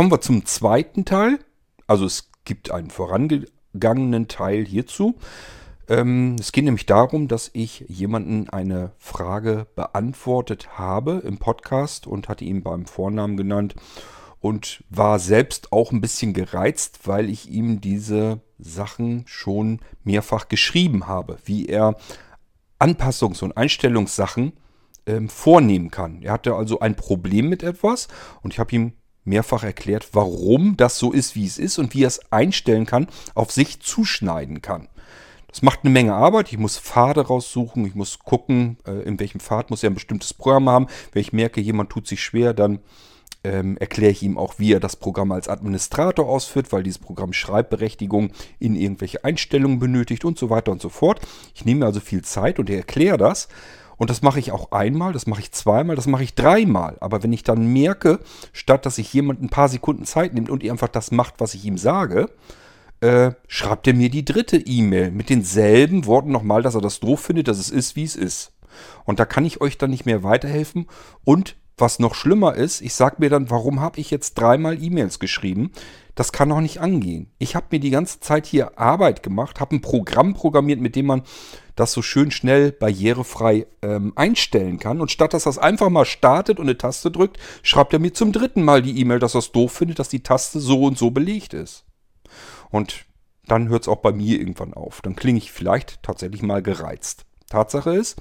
kommen wir zum zweiten Teil. Also es gibt einen vorangegangenen Teil hierzu. Ähm, es geht nämlich darum, dass ich jemanden eine Frage beantwortet habe im Podcast und hatte ihn beim Vornamen genannt und war selbst auch ein bisschen gereizt, weil ich ihm diese Sachen schon mehrfach geschrieben habe, wie er Anpassungs- und Einstellungssachen ähm, vornehmen kann. Er hatte also ein Problem mit etwas und ich habe ihm mehrfach erklärt, warum das so ist, wie es ist und wie er es einstellen kann, auf sich zuschneiden kann. Das macht eine Menge Arbeit. Ich muss Pfade raussuchen. Ich muss gucken, äh, in welchem Pfad muss er ein bestimmtes Programm haben. Wenn ich merke, jemand tut sich schwer, dann ähm, erkläre ich ihm auch, wie er das Programm als Administrator ausführt, weil dieses Programm Schreibberechtigung in irgendwelche Einstellungen benötigt und so weiter und so fort. Ich nehme also viel Zeit und erkläre das. Und das mache ich auch einmal, das mache ich zweimal, das mache ich dreimal. Aber wenn ich dann merke, statt dass sich jemand ein paar Sekunden Zeit nimmt und einfach das macht, was ich ihm sage, äh, schreibt er mir die dritte E-Mail mit denselben Worten nochmal, dass er das doof findet, dass es ist, wie es ist. Und da kann ich euch dann nicht mehr weiterhelfen. Und was noch schlimmer ist, ich sage mir dann, warum habe ich jetzt dreimal E-Mails geschrieben? Das kann doch nicht angehen. Ich habe mir die ganze Zeit hier Arbeit gemacht, habe ein Programm programmiert, mit dem man das so schön schnell barrierefrei ähm, einstellen kann. Und statt dass das einfach mal startet und eine Taste drückt, schreibt er mir zum dritten Mal die E-Mail, dass er es doof findet, dass die Taste so und so belegt ist. Und dann hört es auch bei mir irgendwann auf. Dann klinge ich vielleicht tatsächlich mal gereizt. Tatsache ist,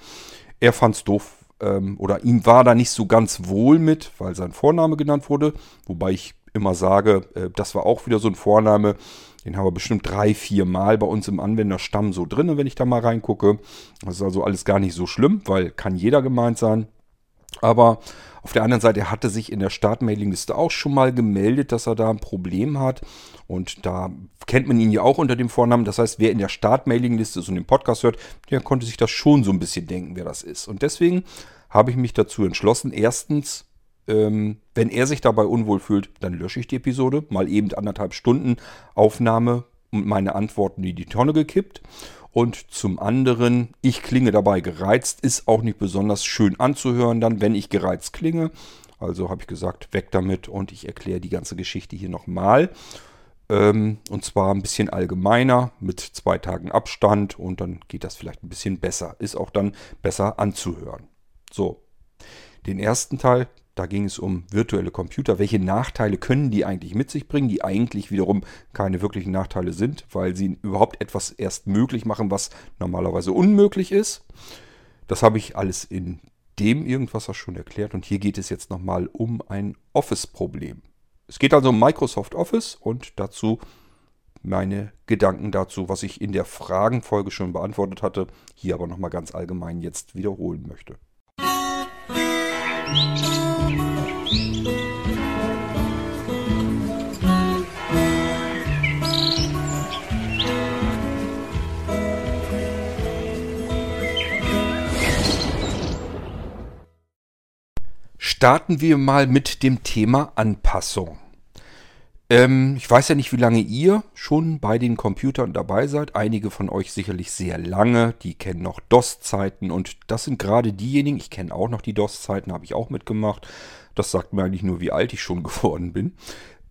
er fand es doof, ähm, oder ihm war da nicht so ganz wohl mit, weil sein Vorname genannt wurde. Wobei ich immer sage, äh, das war auch wieder so ein Vorname, den haben wir bestimmt drei, vier Mal bei uns im Anwenderstamm so drin, wenn ich da mal reingucke. Das ist also alles gar nicht so schlimm, weil kann jeder gemeint sein. Aber auf der anderen Seite, hatte sich in der Startmailingliste auch schon mal gemeldet, dass er da ein Problem hat. Und da kennt man ihn ja auch unter dem Vornamen. Das heißt, wer in der Startmailingliste so den Podcast hört, der konnte sich das schon so ein bisschen denken, wer das ist. Und deswegen habe ich mich dazu entschlossen, erstens, ähm, wenn er sich dabei unwohl fühlt, dann lösche ich die Episode. Mal eben anderthalb Stunden Aufnahme und meine Antworten in die Tonne gekippt. Und zum anderen, ich klinge dabei gereizt, ist auch nicht besonders schön anzuhören dann, wenn ich gereizt klinge. Also habe ich gesagt, weg damit und ich erkläre die ganze Geschichte hier nochmal. Ähm, und zwar ein bisschen allgemeiner, mit zwei Tagen Abstand und dann geht das vielleicht ein bisschen besser. Ist auch dann besser anzuhören. So, den ersten Teil, da ging es um virtuelle Computer. Welche Nachteile können die eigentlich mit sich bringen, die eigentlich wiederum keine wirklichen Nachteile sind, weil sie überhaupt etwas erst möglich machen, was normalerweise unmöglich ist. Das habe ich alles in dem irgendwas schon erklärt und hier geht es jetzt nochmal um ein Office-Problem. Es geht also um Microsoft Office und dazu meine Gedanken dazu, was ich in der Fragenfolge schon beantwortet hatte, hier aber nochmal ganz allgemein jetzt wiederholen möchte. Starten wir mal mit dem Thema Anpassung. Ähm, ich weiß ja nicht, wie lange ihr schon bei den Computern dabei seid. Einige von euch sicherlich sehr lange. Die kennen noch DOS-Zeiten und das sind gerade diejenigen, ich kenne auch noch die DOS-Zeiten, habe ich auch mitgemacht. Das sagt mir eigentlich nur, wie alt ich schon geworden bin.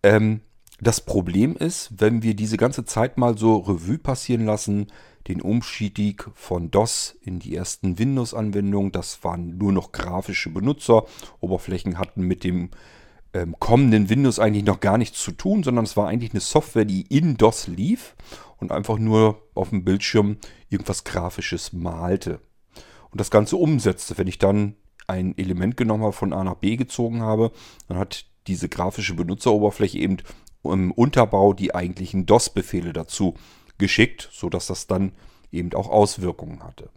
Ähm, das Problem ist, wenn wir diese ganze Zeit mal so Revue passieren lassen, den Umstieg von DOS in die ersten Windows-Anwendungen, das waren nur noch grafische Benutzer. Oberflächen hatten mit dem ähm, kommenden Windows eigentlich noch gar nichts zu tun, sondern es war eigentlich eine Software, die in DOS lief und einfach nur auf dem Bildschirm irgendwas Grafisches malte. Und das Ganze umsetzte. Wenn ich dann ein Element genommen habe, von A nach B gezogen habe, dann hat diese grafische Benutzeroberfläche eben im Unterbau die eigentlichen DOS-Befehle dazu geschickt, sodass das dann eben auch Auswirkungen hatte.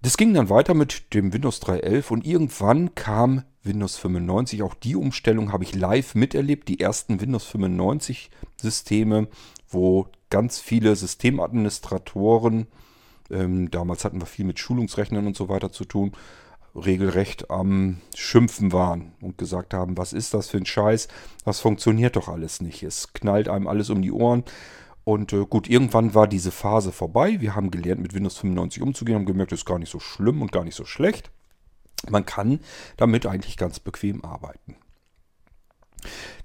Das ging dann weiter mit dem Windows 3.11 und irgendwann kam Windows 95. Auch die Umstellung habe ich live miterlebt. Die ersten Windows 95 Systeme, wo ganz viele Systemadministratoren, ähm, damals hatten wir viel mit Schulungsrechnern und so weiter zu tun, regelrecht am Schimpfen waren und gesagt haben, was ist das für ein Scheiß, das funktioniert doch alles nicht. Es knallt einem alles um die Ohren. Und äh, gut, irgendwann war diese Phase vorbei. Wir haben gelernt, mit Windows 95 umzugehen, haben gemerkt, es ist gar nicht so schlimm und gar nicht so schlecht. Man kann damit eigentlich ganz bequem arbeiten.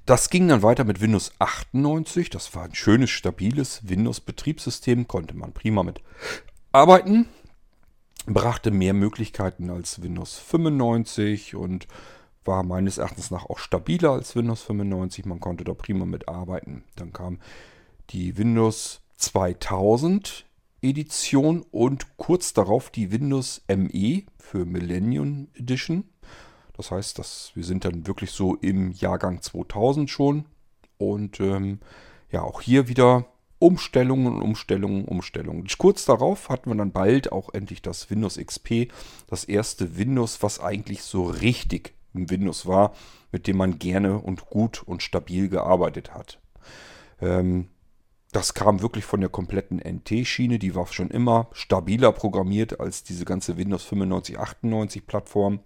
Das ging dann weiter mit Windows 98. Das war ein schönes, stabiles Windows-Betriebssystem. Konnte man prima mit arbeiten. Brachte mehr Möglichkeiten als Windows 95 und war meines Erachtens nach auch stabiler als Windows 95. Man konnte da prima mit arbeiten. Dann kam die Windows 2000 Edition und kurz darauf die Windows ME für Millennium Edition. Das heißt, dass wir sind dann wirklich so im Jahrgang 2000 schon. Und ähm, ja, auch hier wieder Umstellungen, Umstellungen, Umstellungen. Kurz darauf hatten wir dann bald auch endlich das Windows XP, das erste Windows, was eigentlich so richtig ein Windows war, mit dem man gerne und gut und stabil gearbeitet hat. Ähm, das kam wirklich von der kompletten NT-Schiene. Die war schon immer stabiler programmiert als diese ganze Windows 95, 98 Plattform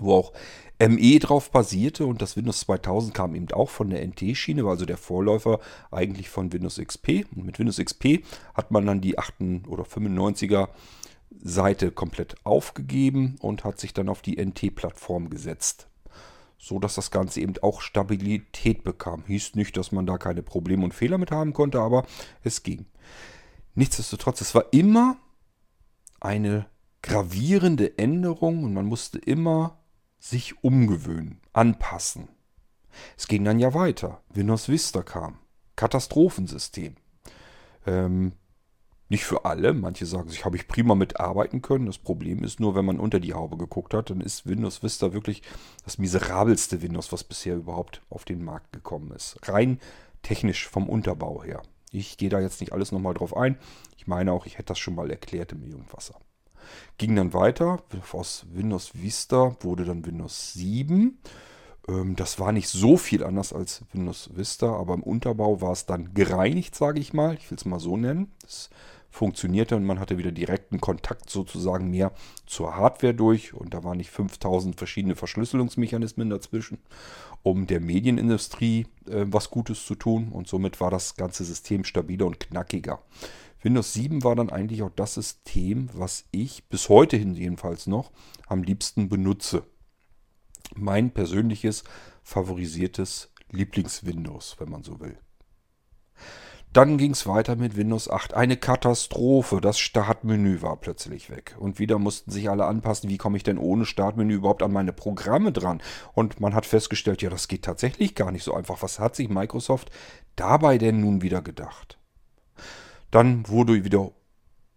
wo auch ME drauf basierte und das Windows 2000 kam eben auch von der NT-Schiene, war also der Vorläufer eigentlich von Windows XP. Und mit Windows XP hat man dann die 8 oder 95er Seite komplett aufgegeben und hat sich dann auf die NT-Plattform gesetzt. So dass das Ganze eben auch Stabilität bekam. Hieß nicht, dass man da keine Probleme und Fehler mit haben konnte, aber es ging. Nichtsdestotrotz, es war immer eine gravierende Änderung und man musste immer sich umgewöhnen, anpassen. Es ging dann ja weiter. Windows Vista kam. Katastrophensystem. Ähm, nicht für alle. Manche sagen sich, habe ich prima mitarbeiten können. Das Problem ist nur, wenn man unter die Haube geguckt hat, dann ist Windows Vista wirklich das miserabelste Windows, was bisher überhaupt auf den Markt gekommen ist. Rein technisch vom Unterbau her. Ich gehe da jetzt nicht alles nochmal drauf ein. Ich meine auch, ich hätte das schon mal erklärt im Irgendwasser. Ging dann weiter. Aus Windows Vista wurde dann Windows 7. Ähm, das war nicht so viel anders als Windows Vista, aber im Unterbau war es dann gereinigt, sage ich mal. Ich will es mal so nennen. Das funktionierte und man hatte wieder direkten Kontakt sozusagen mehr zur Hardware durch und da waren nicht 5000 verschiedene Verschlüsselungsmechanismen dazwischen, um der Medienindustrie äh, was Gutes zu tun und somit war das ganze System stabiler und knackiger. Windows 7 war dann eigentlich auch das System, was ich bis heute hin jedenfalls noch am liebsten benutze. Mein persönliches favorisiertes Lieblings-Windows, wenn man so will. Dann ging es weiter mit Windows 8. Eine Katastrophe. Das Startmenü war plötzlich weg. Und wieder mussten sich alle anpassen, wie komme ich denn ohne Startmenü überhaupt an meine Programme dran? Und man hat festgestellt, ja, das geht tatsächlich gar nicht so einfach. Was hat sich Microsoft dabei denn nun wieder gedacht? Dann wurde wieder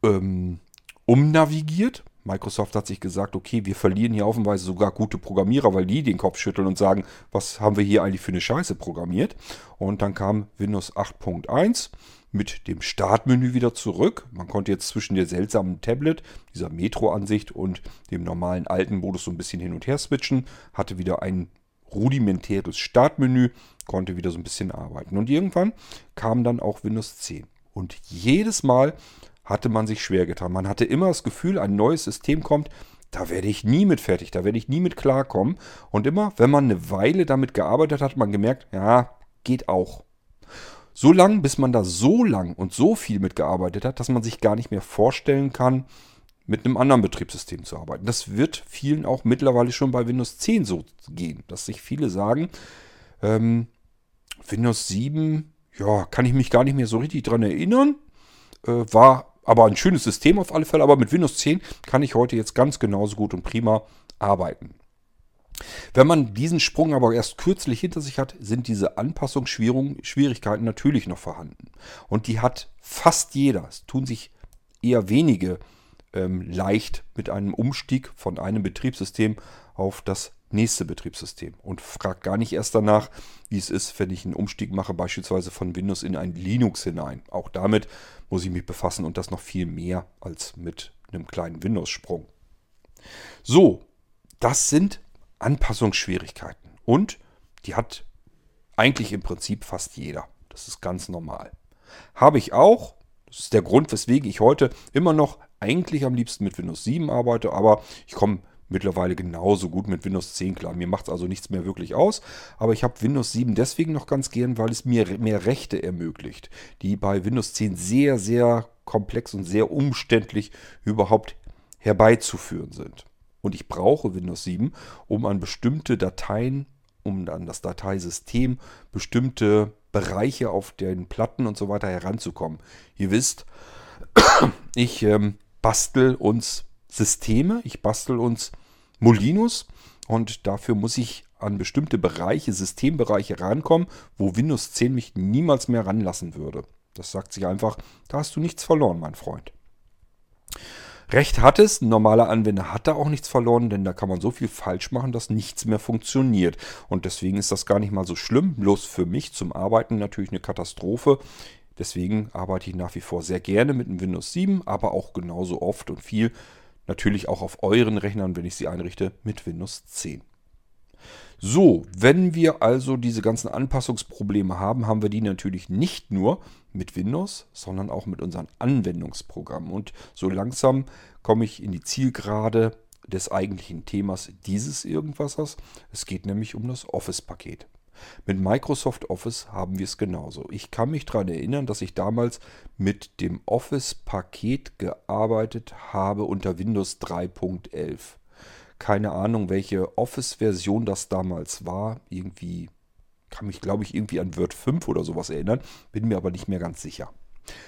ähm, umnavigiert. Microsoft hat sich gesagt, okay, wir verlieren hier offenweise sogar gute Programmierer, weil die den Kopf schütteln und sagen, was haben wir hier eigentlich für eine Scheiße programmiert? Und dann kam Windows 8.1 mit dem Startmenü wieder zurück. Man konnte jetzt zwischen der seltsamen Tablet, dieser Metro-Ansicht und dem normalen alten Modus so ein bisschen hin und her switchen, hatte wieder ein rudimentäres Startmenü, konnte wieder so ein bisschen arbeiten. Und irgendwann kam dann auch Windows 10. Und jedes Mal hatte man sich schwer getan. Man hatte immer das Gefühl, ein neues System kommt, da werde ich nie mit fertig, da werde ich nie mit klarkommen. Und immer, wenn man eine Weile damit gearbeitet hat, hat man gemerkt, ja, geht auch. So lang, bis man da so lang und so viel mitgearbeitet hat, dass man sich gar nicht mehr vorstellen kann, mit einem anderen Betriebssystem zu arbeiten. Das wird vielen auch mittlerweile schon bei Windows 10 so gehen, dass sich viele sagen, ähm, Windows 7 ja, kann ich mich gar nicht mehr so richtig dran erinnern. Äh, war aber ein schönes System auf alle Fälle. Aber mit Windows 10 kann ich heute jetzt ganz genauso gut und prima arbeiten. Wenn man diesen Sprung aber erst kürzlich hinter sich hat, sind diese Anpassungsschwierigkeiten natürlich noch vorhanden. Und die hat fast jeder. Es tun sich eher wenige ähm, leicht mit einem Umstieg von einem Betriebssystem auf das nächste Betriebssystem und fragt gar nicht erst danach, wie es ist, wenn ich einen Umstieg mache, beispielsweise von Windows in ein Linux hinein. Auch damit muss ich mich befassen und das noch viel mehr als mit einem kleinen Windows-Sprung. So, das sind Anpassungsschwierigkeiten und die hat eigentlich im Prinzip fast jeder. Das ist ganz normal. Habe ich auch. Das ist der Grund, weswegen ich heute immer noch eigentlich am liebsten mit Windows 7 arbeite, aber ich komme mittlerweile genauso gut mit Windows 10 klar. Mir macht es also nichts mehr wirklich aus. Aber ich habe Windows 7 deswegen noch ganz gern, weil es mir mehr Rechte ermöglicht, die bei Windows 10 sehr, sehr komplex und sehr umständlich überhaupt herbeizuführen sind. Und ich brauche Windows 7, um an bestimmte Dateien um dann das Dateisystem, bestimmte Bereiche auf den Platten und so weiter heranzukommen. Ihr wisst, ich ähm, bastel uns Systeme, ich bastel uns Molinos und dafür muss ich an bestimmte Bereiche, Systembereiche rankommen, wo Windows 10 mich niemals mehr ranlassen würde. Das sagt sich einfach, da hast du nichts verloren, mein Freund. Recht hat es, ein normaler Anwender hat da auch nichts verloren, denn da kann man so viel falsch machen, dass nichts mehr funktioniert. Und deswegen ist das gar nicht mal so schlimm, bloß für mich zum Arbeiten natürlich eine Katastrophe. Deswegen arbeite ich nach wie vor sehr gerne mit dem Windows 7, aber auch genauso oft und viel natürlich auch auf euren Rechnern, wenn ich sie einrichte, mit Windows 10. So, wenn wir also diese ganzen Anpassungsprobleme haben, haben wir die natürlich nicht nur mit Windows, sondern auch mit unseren Anwendungsprogrammen. Und so langsam komme ich in die Zielgerade des eigentlichen Themas dieses Irgendwassers. Es geht nämlich um das Office-Paket. Mit Microsoft Office haben wir es genauso. Ich kann mich daran erinnern, dass ich damals mit dem Office-Paket gearbeitet habe unter Windows 3.11. Keine Ahnung, welche Office-Version das damals war. Irgendwie, kann mich glaube ich irgendwie an Word 5 oder sowas erinnern. Bin mir aber nicht mehr ganz sicher.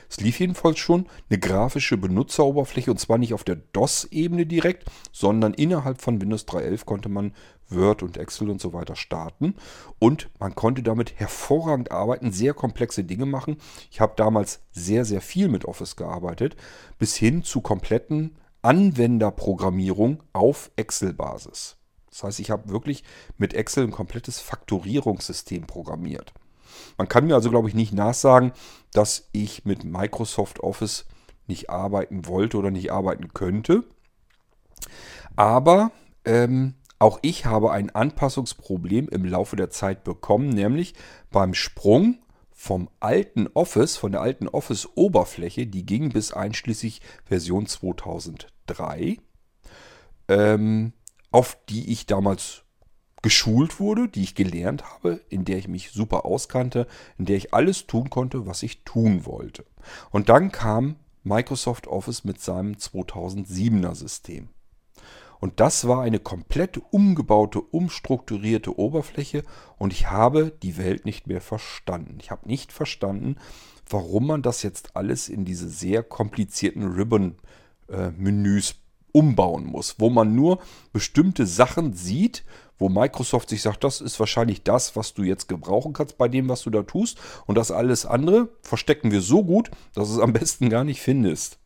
Es lief jedenfalls schon eine grafische Benutzeroberfläche und zwar nicht auf der DOS-Ebene direkt, sondern innerhalb von Windows 3.11 konnte man Word und Excel und so weiter starten und man konnte damit hervorragend arbeiten, sehr komplexe Dinge machen. Ich habe damals sehr, sehr viel mit Office gearbeitet, bis hin zu kompletten Anwenderprogrammierung auf Excel-Basis. Das heißt, ich habe wirklich mit Excel ein komplettes Faktorierungssystem programmiert. Man kann mir also, glaube ich, nicht nachsagen, dass ich mit Microsoft Office nicht arbeiten wollte oder nicht arbeiten könnte. Aber ähm, auch ich habe ein Anpassungsproblem im Laufe der Zeit bekommen, nämlich beim Sprung vom alten Office, von der alten Office-Oberfläche, die ging bis einschließlich Version 2003, ähm, auf die ich damals geschult wurde, die ich gelernt habe, in der ich mich super auskannte, in der ich alles tun konnte, was ich tun wollte. Und dann kam Microsoft Office mit seinem 2007er System. Und das war eine komplett umgebaute, umstrukturierte Oberfläche und ich habe die Welt nicht mehr verstanden. Ich habe nicht verstanden, warum man das jetzt alles in diese sehr komplizierten Ribbon-Menüs umbauen muss, wo man nur bestimmte Sachen sieht, wo Microsoft sich sagt, das ist wahrscheinlich das, was du jetzt gebrauchen kannst bei dem, was du da tust. Und das alles andere verstecken wir so gut, dass du es am besten gar nicht findest.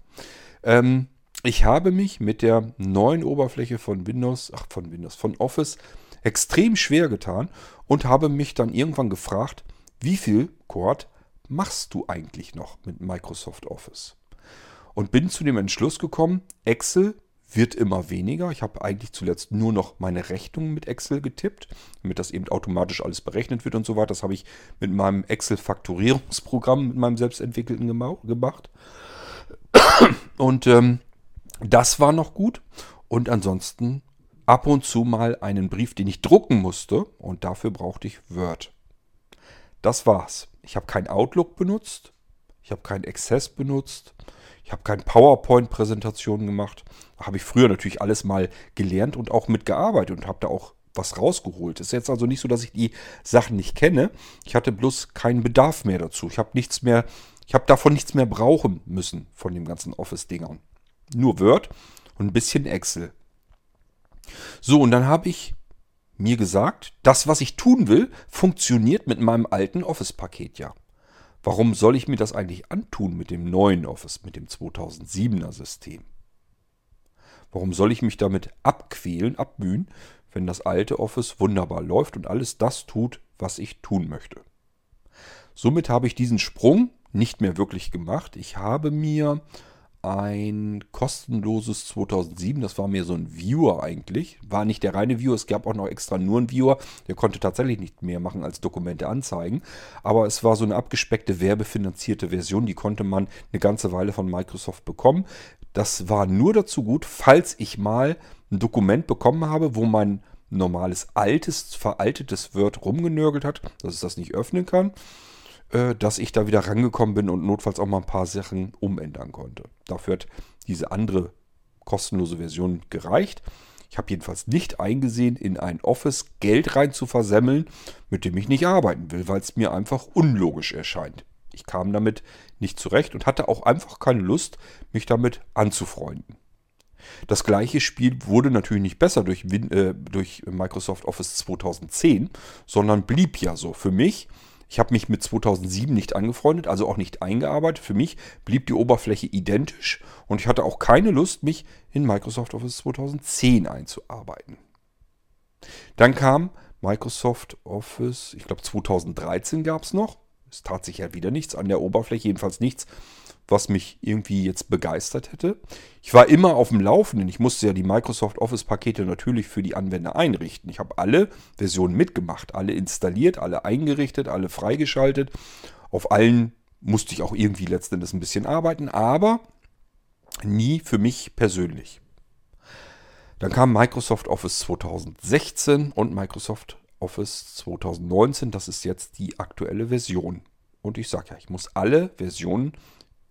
Ähm, ich habe mich mit der neuen Oberfläche von Windows, ach von Windows, von Office extrem schwer getan und habe mich dann irgendwann gefragt, wie viel Cord machst du eigentlich noch mit Microsoft Office? Und bin zu dem Entschluss gekommen, Excel wird immer weniger. Ich habe eigentlich zuletzt nur noch meine Rechnungen mit Excel getippt, damit das eben automatisch alles berechnet wird und so weiter. Das habe ich mit meinem Excel-Faktorierungsprogramm, mit meinem selbstentwickelten gemacht. Und ähm, das war noch gut. Und ansonsten ab und zu mal einen Brief, den ich drucken musste. Und dafür brauchte ich Word. Das war's. Ich habe kein Outlook benutzt. Ich habe kein Access benutzt. Ich habe keine PowerPoint-Präsentation gemacht. Habe ich früher natürlich alles mal gelernt und auch mitgearbeitet und habe da auch was rausgeholt. Ist jetzt also nicht so, dass ich die Sachen nicht kenne. Ich hatte bloß keinen Bedarf mehr dazu. Ich habe nichts mehr, ich habe davon nichts mehr brauchen müssen von den ganzen Office-Dingern. Nur Word und ein bisschen Excel. So, und dann habe ich mir gesagt, das, was ich tun will, funktioniert mit meinem alten Office-Paket ja. Warum soll ich mir das eigentlich antun mit dem neuen Office, mit dem 2007er System? Warum soll ich mich damit abquälen, abmühen, wenn das alte Office wunderbar läuft und alles das tut, was ich tun möchte? Somit habe ich diesen Sprung nicht mehr wirklich gemacht. Ich habe mir ein kostenloses 2007. Das war mir so ein Viewer eigentlich. War nicht der reine Viewer, es gab auch noch extra nur einen Viewer. Der konnte tatsächlich nicht mehr machen als Dokumente anzeigen. Aber es war so eine abgespeckte werbefinanzierte Version. Die konnte man eine ganze Weile von Microsoft bekommen. Das war nur dazu gut, falls ich mal ein Dokument bekommen habe, wo mein normales altes, veraltetes Word rumgenörgelt hat, dass es das nicht öffnen kann. Äh, dass ich da wieder rangekommen bin und notfalls auch mal ein paar Sachen umändern konnte. Dafür hat diese andere kostenlose Version gereicht. Ich habe jedenfalls nicht eingesehen, in ein Office Geld rein zu versemmeln, mit dem ich nicht arbeiten will, weil es mir einfach unlogisch erscheint. Ich kam damit nicht zurecht und hatte auch einfach keine Lust, mich damit anzufreunden. Das gleiche Spiel wurde natürlich nicht besser durch, äh, durch Microsoft Office 2010, sondern blieb ja so. Für mich, ich habe mich mit 2007 nicht angefreundet, also auch nicht eingearbeitet. Für mich blieb die Oberfläche identisch und ich hatte auch keine Lust, mich in Microsoft Office 2010 einzuarbeiten. Dann kam Microsoft Office, ich glaube 2013 gab es noch. Es tat sich ja wieder nichts an der Oberfläche, jedenfalls nichts, was mich irgendwie jetzt begeistert hätte. Ich war immer auf dem Laufenden. Ich musste ja die Microsoft Office-Pakete natürlich für die Anwender einrichten. Ich habe alle Versionen mitgemacht, alle installiert, alle eingerichtet, alle freigeschaltet. Auf allen musste ich auch irgendwie letztendlich ein bisschen arbeiten, aber nie für mich persönlich. Dann kam Microsoft Office 2016 und Microsoft Office 2019. Das ist jetzt die aktuelle Version. Und ich sage ja, ich muss alle Versionen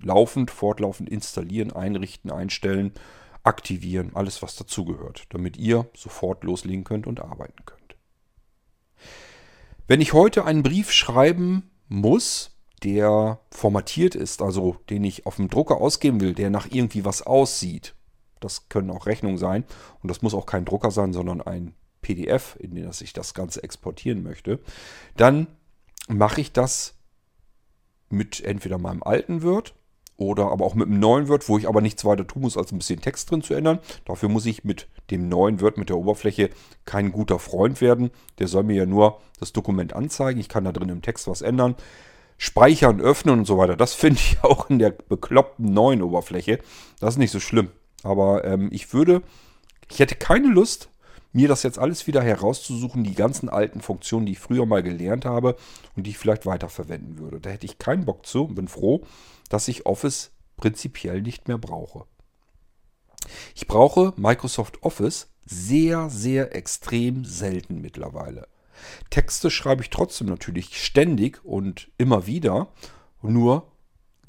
laufend, fortlaufend installieren, einrichten, einstellen, aktivieren, alles was dazugehört, damit ihr sofort loslegen könnt und arbeiten könnt. Wenn ich heute einen Brief schreiben muss, der formatiert ist, also den ich auf dem Drucker ausgeben will, der nach irgendwie was aussieht, das können auch Rechnungen sein und das muss auch kein Drucker sein, sondern ein PDF, in dem ich das Ganze exportieren möchte, dann mache ich das mit entweder meinem alten Word oder aber auch mit einem neuen Word, wo ich aber nichts weiter tun muss, als ein bisschen Text drin zu ändern. Dafür muss ich mit dem neuen Word, mit der Oberfläche, kein guter Freund werden. Der soll mir ja nur das Dokument anzeigen. Ich kann da drin im Text was ändern. Speichern, öffnen und so weiter. Das finde ich auch in der bekloppten neuen Oberfläche. Das ist nicht so schlimm. Aber ähm, ich würde, ich hätte keine Lust, mir das jetzt alles wieder herauszusuchen, die ganzen alten Funktionen, die ich früher mal gelernt habe und die ich vielleicht weiterverwenden würde. Da hätte ich keinen Bock zu und bin froh, dass ich Office prinzipiell nicht mehr brauche. Ich brauche Microsoft Office sehr, sehr extrem selten mittlerweile. Texte schreibe ich trotzdem natürlich ständig und immer wieder, nur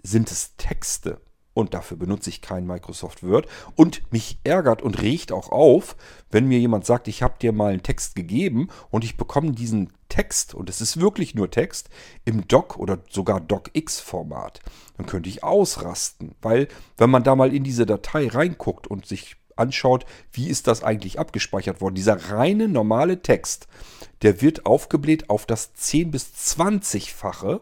sind es Texte und dafür benutze ich kein Microsoft Word. Und mich ärgert und regt auch auf, wenn mir jemand sagt, ich habe dir mal einen Text gegeben und ich bekomme diesen Text, und es ist wirklich nur Text, im Doc oder sogar DocX-Format. Dann könnte ich ausrasten, weil wenn man da mal in diese Datei reinguckt und sich anschaut, wie ist das eigentlich abgespeichert worden, dieser reine normale Text, der wird aufgebläht auf das 10 bis 20-fache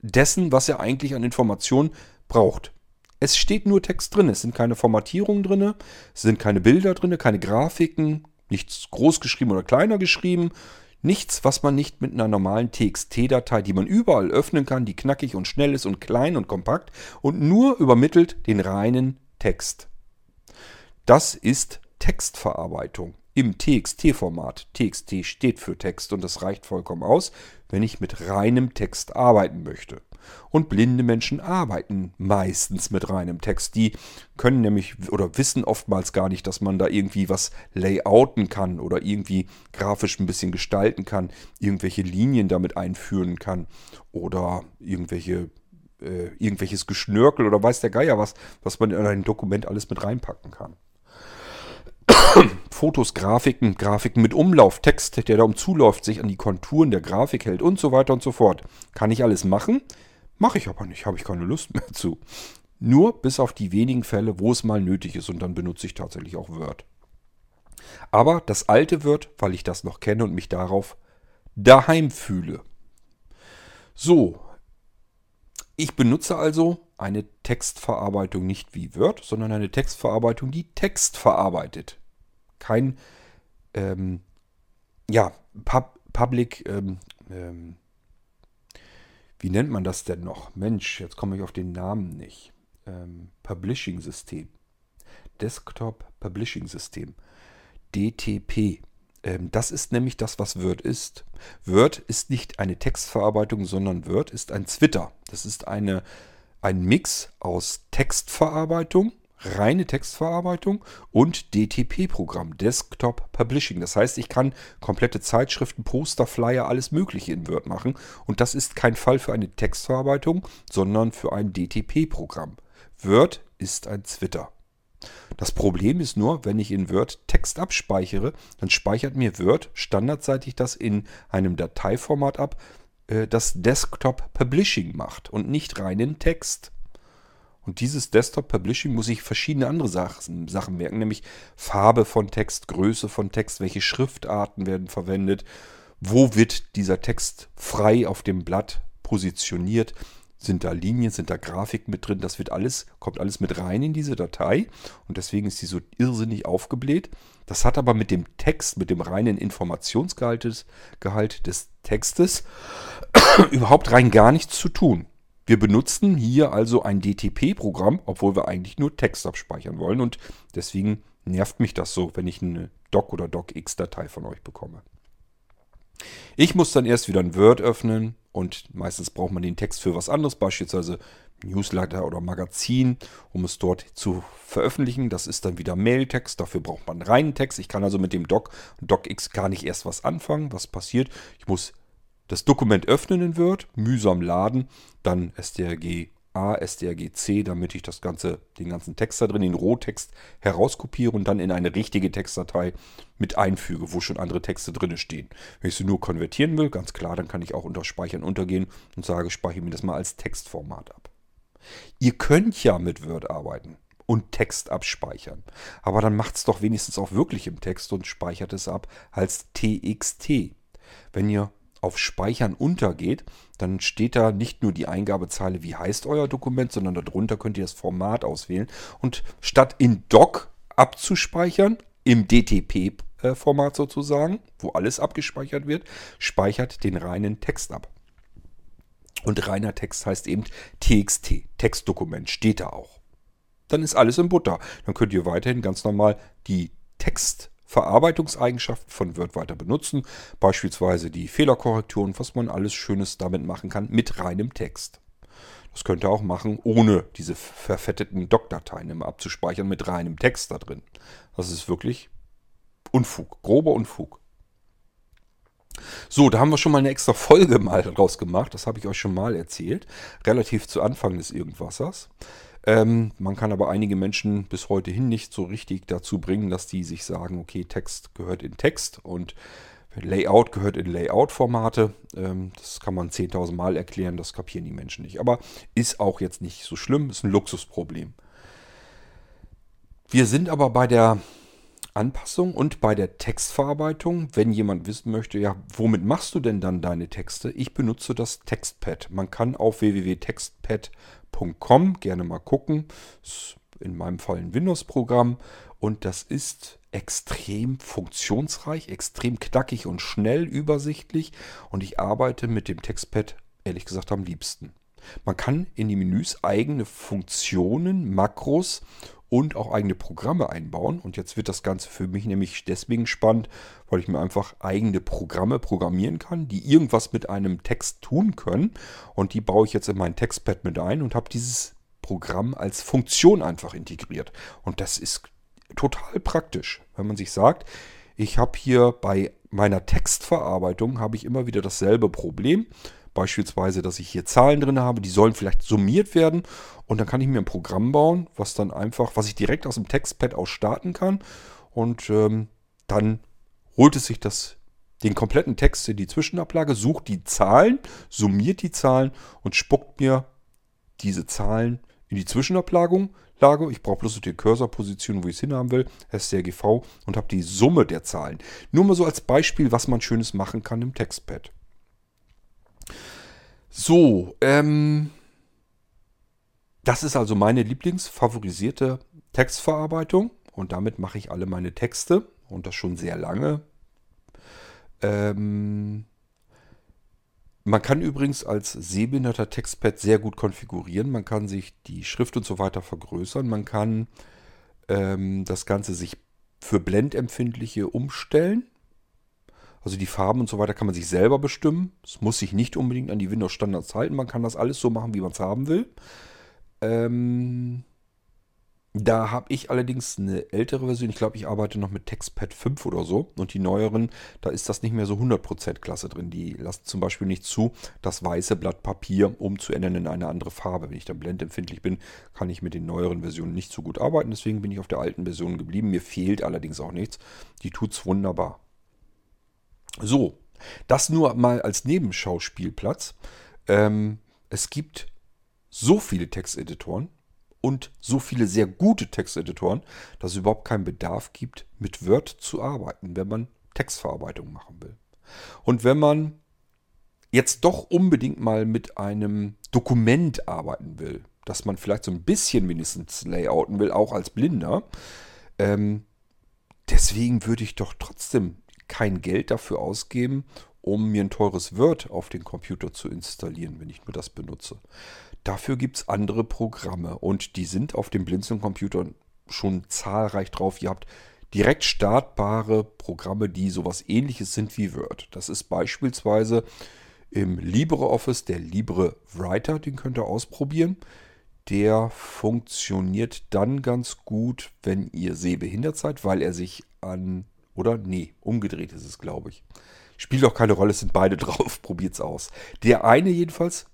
dessen, was er eigentlich an Informationen braucht. Es steht nur Text drin, es sind keine Formatierungen drin, es sind keine Bilder drin, keine Grafiken, nichts groß geschrieben oder kleiner geschrieben, nichts, was man nicht mit einer normalen TXT-Datei, die man überall öffnen kann, die knackig und schnell ist und klein und kompakt und nur übermittelt den reinen Text. Das ist Textverarbeitung im TXT-Format. TXT steht für Text und das reicht vollkommen aus, wenn ich mit reinem Text arbeiten möchte. Und blinde Menschen arbeiten meistens mit reinem Text. Die können nämlich oder wissen oftmals gar nicht, dass man da irgendwie was layouten kann oder irgendwie grafisch ein bisschen gestalten kann, irgendwelche Linien damit einführen kann oder irgendwelche äh, irgendwelches Geschnörkel oder weiß der Geier was, was man in ein Dokument alles mit reinpacken kann. Fotos, Grafiken, Grafiken mit Umlauf, Text, der da umzuläuft, sich an die Konturen der Grafik hält und so weiter und so fort. Kann ich alles machen, Mache ich aber nicht, habe ich keine Lust mehr zu. Nur bis auf die wenigen Fälle, wo es mal nötig ist und dann benutze ich tatsächlich auch Word. Aber das alte Word, weil ich das noch kenne und mich darauf daheim fühle. So, ich benutze also eine Textverarbeitung nicht wie Word, sondern eine Textverarbeitung, die Text verarbeitet. Kein, ähm, ja, Pub Public, ähm, ähm, wie nennt man das denn noch? Mensch, jetzt komme ich auf den Namen nicht. Ähm, Publishing System. Desktop Publishing System. DTP. Ähm, das ist nämlich das, was Word ist. Word ist nicht eine Textverarbeitung, sondern Word ist ein Twitter. Das ist eine, ein Mix aus Textverarbeitung reine Textverarbeitung und DTP-Programm, Desktop Publishing. Das heißt, ich kann komplette Zeitschriften, Poster, Flyer, alles Mögliche in Word machen. Und das ist kein Fall für eine Textverarbeitung, sondern für ein DTP-Programm. Word ist ein Twitter. Das Problem ist nur, wenn ich in Word Text abspeichere, dann speichert mir Word standardseitig das in einem Dateiformat ab, äh, das Desktop Publishing macht und nicht reinen Text. Und dieses Desktop Publishing muss ich verschiedene andere Sachen, Sachen merken, nämlich Farbe von Text, Größe von Text, welche Schriftarten werden verwendet, wo wird dieser Text frei auf dem Blatt positioniert, sind da Linien, sind da Grafiken mit drin, das wird alles, kommt alles mit rein in diese Datei und deswegen ist sie so irrsinnig aufgebläht. Das hat aber mit dem Text, mit dem reinen Informationsgehalt des, Gehalt des Textes überhaupt rein gar nichts zu tun. Wir benutzen hier also ein DTP-Programm, obwohl wir eigentlich nur Text abspeichern wollen und deswegen nervt mich das so, wenn ich eine Doc- oder DocX-Datei von euch bekomme. Ich muss dann erst wieder ein Word öffnen und meistens braucht man den Text für was anderes, beispielsweise Newsletter oder Magazin, um es dort zu veröffentlichen. Das ist dann wieder Mailtext, dafür braucht man reinen Text. Ich kann also mit dem Doc und DocX gar nicht erst was anfangen. Was passiert? Ich muss das Dokument öffnen in Word, mühsam laden, dann strg A, strgc, damit ich das ganze, den ganzen Text da drin, den Rohtext herauskopiere und dann in eine richtige Textdatei mit einfüge, wo schon andere Texte drin stehen. Wenn ich sie nur konvertieren will, ganz klar, dann kann ich auch unter Speichern untergehen und sage, speichere mir das mal als Textformat ab. Ihr könnt ja mit Word arbeiten und Text abspeichern. Aber dann macht es doch wenigstens auch wirklich im Text und speichert es ab als TXT. Wenn ihr auf Speichern untergeht, dann steht da nicht nur die Eingabezeile, wie heißt euer Dokument, sondern darunter könnt ihr das Format auswählen. Und statt in Doc abzuspeichern, im DTP-Format sozusagen, wo alles abgespeichert wird, speichert den reinen Text ab. Und reiner Text heißt eben TXT, Textdokument, steht da auch. Dann ist alles in Butter. Dann könnt ihr weiterhin ganz normal die Text Verarbeitungseigenschaften von Word weiter benutzen, beispielsweise die Fehlerkorrekturen, was man alles Schönes damit machen kann mit reinem Text. Das könnt ihr auch machen, ohne diese verfetteten Doc-Dateien immer abzuspeichern mit reinem Text da drin. Das ist wirklich Unfug, grober Unfug. So, da haben wir schon mal eine extra Folge mal draus gemacht. Das habe ich euch schon mal erzählt. Relativ zu Anfang des Irgendwassers. Ähm, man kann aber einige Menschen bis heute hin nicht so richtig dazu bringen, dass die sich sagen, okay, Text gehört in Text und Layout gehört in Layout-Formate. Ähm, das kann man 10.000 Mal erklären, das kapieren die Menschen nicht. Aber ist auch jetzt nicht so schlimm, ist ein Luxusproblem. Wir sind aber bei der Anpassung und bei der Textverarbeitung, wenn jemand wissen möchte, ja, womit machst du denn dann deine Texte? Ich benutze das Textpad. Man kann auf www.textpad.com gerne mal gucken. Ist in meinem Fall ein Windows-Programm und das ist extrem funktionsreich, extrem knackig und schnell übersichtlich und ich arbeite mit dem Textpad ehrlich gesagt am liebsten. Man kann in die Menüs eigene Funktionen, Makros und auch eigene Programme einbauen. Und jetzt wird das Ganze für mich nämlich deswegen spannend, weil ich mir einfach eigene Programme programmieren kann, die irgendwas mit einem Text tun können. Und die baue ich jetzt in mein Textpad mit ein und habe dieses Programm als Funktion einfach integriert. Und das ist total praktisch, wenn man sich sagt, ich habe hier bei meiner Textverarbeitung habe ich immer wieder dasselbe Problem. Beispielsweise, dass ich hier Zahlen drin habe, die sollen vielleicht summiert werden und dann kann ich mir ein Programm bauen, was dann einfach, was ich direkt aus dem Textpad aus starten kann und ähm, dann holt es sich das, den kompletten Text in die Zwischenablage, sucht die Zahlen, summiert die Zahlen und spuckt mir diese Zahlen in die Zwischenablage. Ich brauche bloß die Cursorposition, wo ich es hinhaben will, STRGV und habe die Summe der Zahlen. Nur mal so als Beispiel, was man Schönes machen kann im Textpad. So, ähm, das ist also meine Lieblingsfavorisierte Textverarbeitung und damit mache ich alle meine Texte und das schon sehr lange. Ähm, man kann übrigens als sehbehinderter Textpad sehr gut konfigurieren. Man kann sich die Schrift und so weiter vergrößern. Man kann ähm, das Ganze sich für blendempfindliche umstellen. Also die Farben und so weiter kann man sich selber bestimmen. Es muss sich nicht unbedingt an die Windows-Standards halten. Man kann das alles so machen, wie man es haben will. Ähm, Da habe ich allerdings eine ältere Version. Ich glaube, ich arbeite noch mit TextPad 5 oder so. Und die neueren, da ist das nicht mehr so 100% klasse drin. Die lassen zum Beispiel nicht zu, das weiße Blatt Papier umzuändern in eine andere Farbe. Wenn ich dann blendempfindlich bin, kann ich mit den neueren Versionen nicht so gut arbeiten. Deswegen bin ich auf der alten Version geblieben. Mir fehlt allerdings auch nichts. Die tut es wunderbar. So, das nur mal als Nebenschauspielplatz. Ähm, es gibt so viele Texteditoren und so viele sehr gute Texteditoren, dass es überhaupt keinen Bedarf gibt, mit Word zu arbeiten, wenn man Textverarbeitung machen will. Und wenn man jetzt doch unbedingt mal mit einem Dokument arbeiten will, dass man vielleicht so ein bisschen wenigstens layouten will, auch als Blinder, ähm, deswegen würde ich doch trotzdem kein Geld dafür ausgeben, um mir ein teures Word auf den Computer zu installieren, wenn ich nur das benutze. Dafür gibt es andere Programme und die sind auf dem Blinzeln-Computer schon zahlreich drauf. Ihr habt direkt startbare Programme, die sowas ähnliches sind wie Word. Das ist beispielsweise im LibreOffice der LibreWriter, den könnt ihr ausprobieren. Der funktioniert dann ganz gut, wenn ihr sehbehindert seid, weil er sich an, oder nee, umgedreht ist es, glaube ich. Spielt auch keine Rolle, es sind beide drauf, probiert's aus. Der eine jedenfalls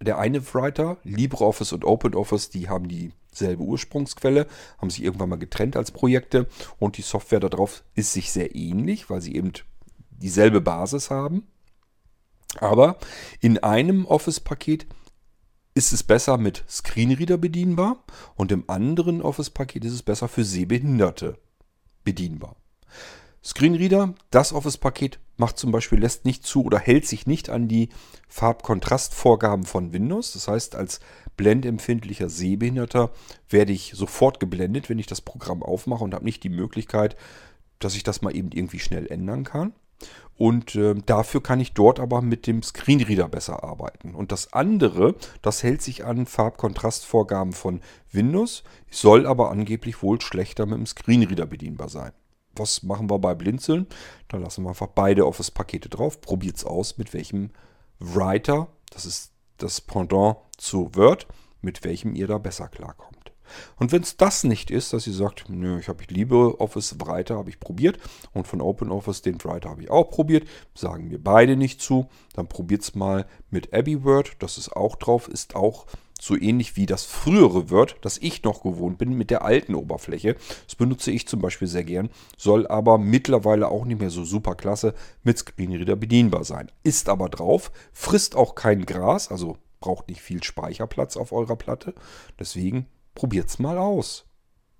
der eine Writer, LibreOffice und OpenOffice, die haben dieselbe Ursprungsquelle, haben sich irgendwann mal getrennt als Projekte und die Software darauf ist sich sehr ähnlich, weil sie eben dieselbe Basis haben. Aber in einem Office-Paket ist es besser mit Screenreader bedienbar und im anderen Office-Paket ist es besser für Sehbehinderte bedienbar. Screenreader, das Office-Paket macht zum Beispiel, lässt nicht zu oder hält sich nicht an die Farbkontrastvorgaben von Windows. Das heißt, als blendempfindlicher Sehbehinderter werde ich sofort geblendet, wenn ich das Programm aufmache und habe nicht die Möglichkeit, dass ich das mal eben irgendwie schnell ändern kann. Und äh, dafür kann ich dort aber mit dem Screenreader besser arbeiten. Und das andere, das hält sich an Farbkontrastvorgaben von Windows, soll aber angeblich wohl schlechter mit dem Screenreader bedienbar sein was machen wir bei Blinzeln? Da lassen wir einfach beide Office-Pakete drauf. Probiert es aus, mit welchem Writer, das ist das Pendant zu Word, mit welchem ihr da besser klarkommt. Und wenn es das nicht ist, dass ihr sagt, nö, ich habe liebe Office Writer, habe ich probiert und von OpenOffice den Writer habe ich auch probiert, sagen mir beide nicht zu, dann probiert es mal mit Abbey Word, das ist auch drauf, ist auch so ähnlich wie das frühere Word, das ich noch gewohnt bin mit der alten Oberfläche. Das benutze ich zum Beispiel sehr gern, soll aber mittlerweile auch nicht mehr so super klasse mit Screenreader bedienbar sein. Ist aber drauf, frisst auch kein Gras, also braucht nicht viel Speicherplatz auf eurer Platte. Deswegen probiert es mal aus.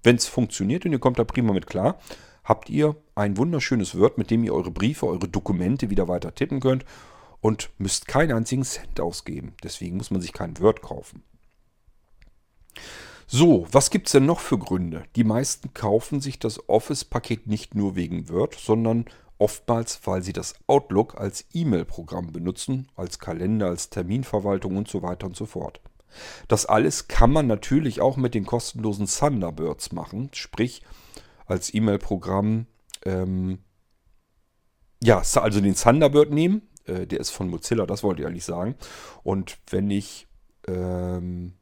Wenn es funktioniert und ihr kommt da prima mit klar, habt ihr ein wunderschönes Word, mit dem ihr eure Briefe, eure Dokumente wieder weiter tippen könnt und müsst keinen einzigen Cent ausgeben. Deswegen muss man sich kein Word kaufen. So, was gibt es denn noch für Gründe? Die meisten kaufen sich das Office-Paket nicht nur wegen Word, sondern oftmals, weil sie das Outlook als E-Mail-Programm benutzen, als Kalender, als Terminverwaltung und so weiter und so fort. Das alles kann man natürlich auch mit den kostenlosen Thunderbirds machen, sprich als E-Mail-Programm, ähm, ja, also den Thunderbird nehmen, äh, der ist von Mozilla, das wollte ich eigentlich sagen. Und wenn ich ähm,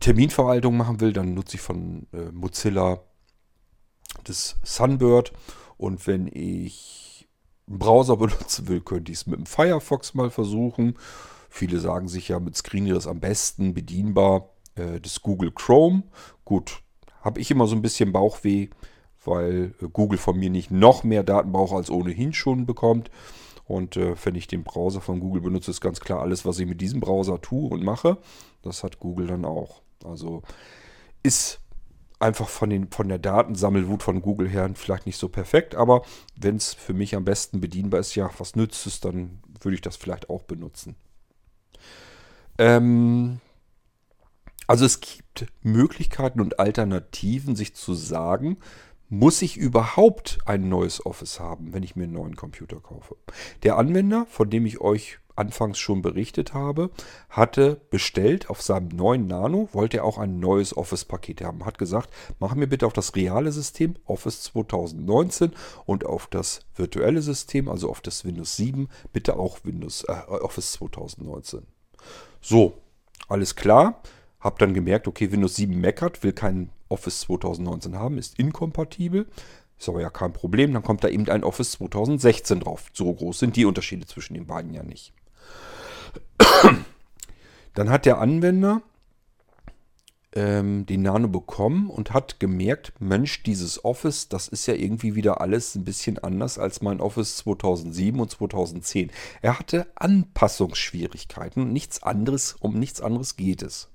Terminverwaltung machen will, dann nutze ich von äh, Mozilla das Sunbird. Und wenn ich einen Browser benutzen will, könnte ich es mit dem Firefox mal versuchen. Viele sagen sich ja, mit Screenreader ist am besten bedienbar äh, das Google Chrome. Gut, habe ich immer so ein bisschen Bauchweh, weil äh, Google von mir nicht noch mehr Daten braucht, als ohnehin schon bekommt. Und äh, wenn ich den Browser von Google benutze, ist ganz klar, alles, was ich mit diesem Browser tue und mache, das hat Google dann auch. Also ist einfach von, den, von der Datensammelwut von Google her vielleicht nicht so perfekt, aber wenn es für mich am besten bedienbar ist, ja, was nützt es, dann würde ich das vielleicht auch benutzen. Ähm, also es gibt Möglichkeiten und Alternativen, sich zu sagen, muss ich überhaupt ein neues Office haben, wenn ich mir einen neuen Computer kaufe? Der Anwender, von dem ich euch anfangs schon berichtet habe, hatte bestellt auf seinem neuen Nano, wollte er auch ein neues Office-Paket haben. Hat gesagt, mach mir bitte auf das reale System Office 2019 und auf das virtuelle System, also auf das Windows 7, bitte auch Windows äh, Office 2019. So, alles klar. Hab dann gemerkt, okay, Windows 7 meckert, will kein Office 2019 haben, ist inkompatibel. Ist aber ja kein Problem, dann kommt da eben ein Office 2016 drauf. So groß sind die Unterschiede zwischen den beiden ja nicht. Dann hat der Anwender ähm, den Nano bekommen und hat gemerkt, Mensch, dieses Office, das ist ja irgendwie wieder alles ein bisschen anders als mein Office 2007 und 2010. Er hatte Anpassungsschwierigkeiten. Nichts anderes, um nichts anderes geht es.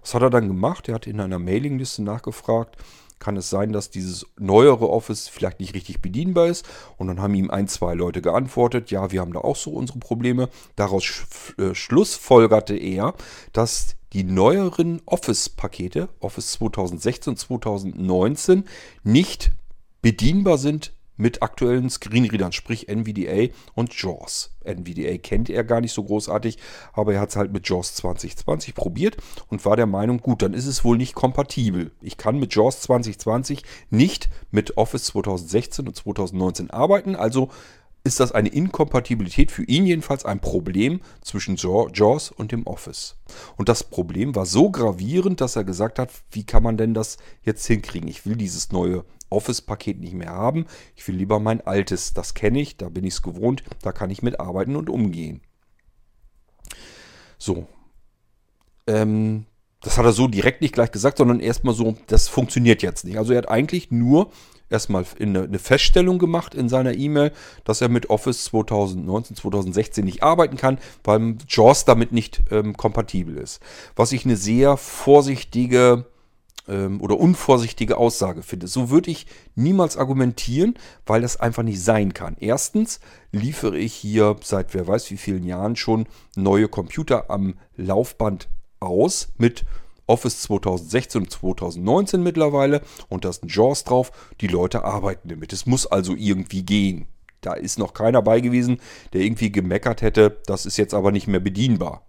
Was hat er dann gemacht? Er hat in einer Mailingliste nachgefragt, kann es sein, dass dieses neuere Office vielleicht nicht richtig bedienbar ist. Und dann haben ihm ein, zwei Leute geantwortet, ja, wir haben da auch so unsere Probleme. Daraus äh, schlussfolgerte er, dass die neueren Office-Pakete, Office 2016 und 2019, nicht bedienbar sind mit aktuellen Screenreadern, sprich NVDA und JAWS. NVDA kennt er gar nicht so großartig, aber er hat es halt mit JAWS 2020 probiert und war der Meinung, gut, dann ist es wohl nicht kompatibel. Ich kann mit JAWS 2020 nicht mit Office 2016 und 2019 arbeiten, also ist das eine Inkompatibilität für ihn jedenfalls ein Problem zwischen JAWS und dem Office. Und das Problem war so gravierend, dass er gesagt hat, wie kann man denn das jetzt hinkriegen? Ich will dieses neue Office-Paket nicht mehr haben. Ich will lieber mein altes. Das kenne ich, da bin ich es gewohnt, da kann ich mit arbeiten und umgehen. So. Ähm, das hat er so direkt nicht gleich gesagt, sondern erstmal so, das funktioniert jetzt nicht. Also er hat eigentlich nur erstmal eine Feststellung gemacht in seiner E-Mail, dass er mit Office 2019, 2016 nicht arbeiten kann, weil JAWS damit nicht ähm, kompatibel ist. Was ich eine sehr vorsichtige ähm, oder unvorsichtige Aussage finde. So würde ich niemals argumentieren, weil das einfach nicht sein kann. Erstens liefere ich hier seit wer weiß wie vielen Jahren schon neue Computer am Laufband aus mit Office 2016 und 2019 mittlerweile und da ist ein JAWS drauf. Die Leute arbeiten damit. Es muss also irgendwie gehen. Da ist noch keiner bei gewesen, der irgendwie gemeckert hätte, das ist jetzt aber nicht mehr bedienbar.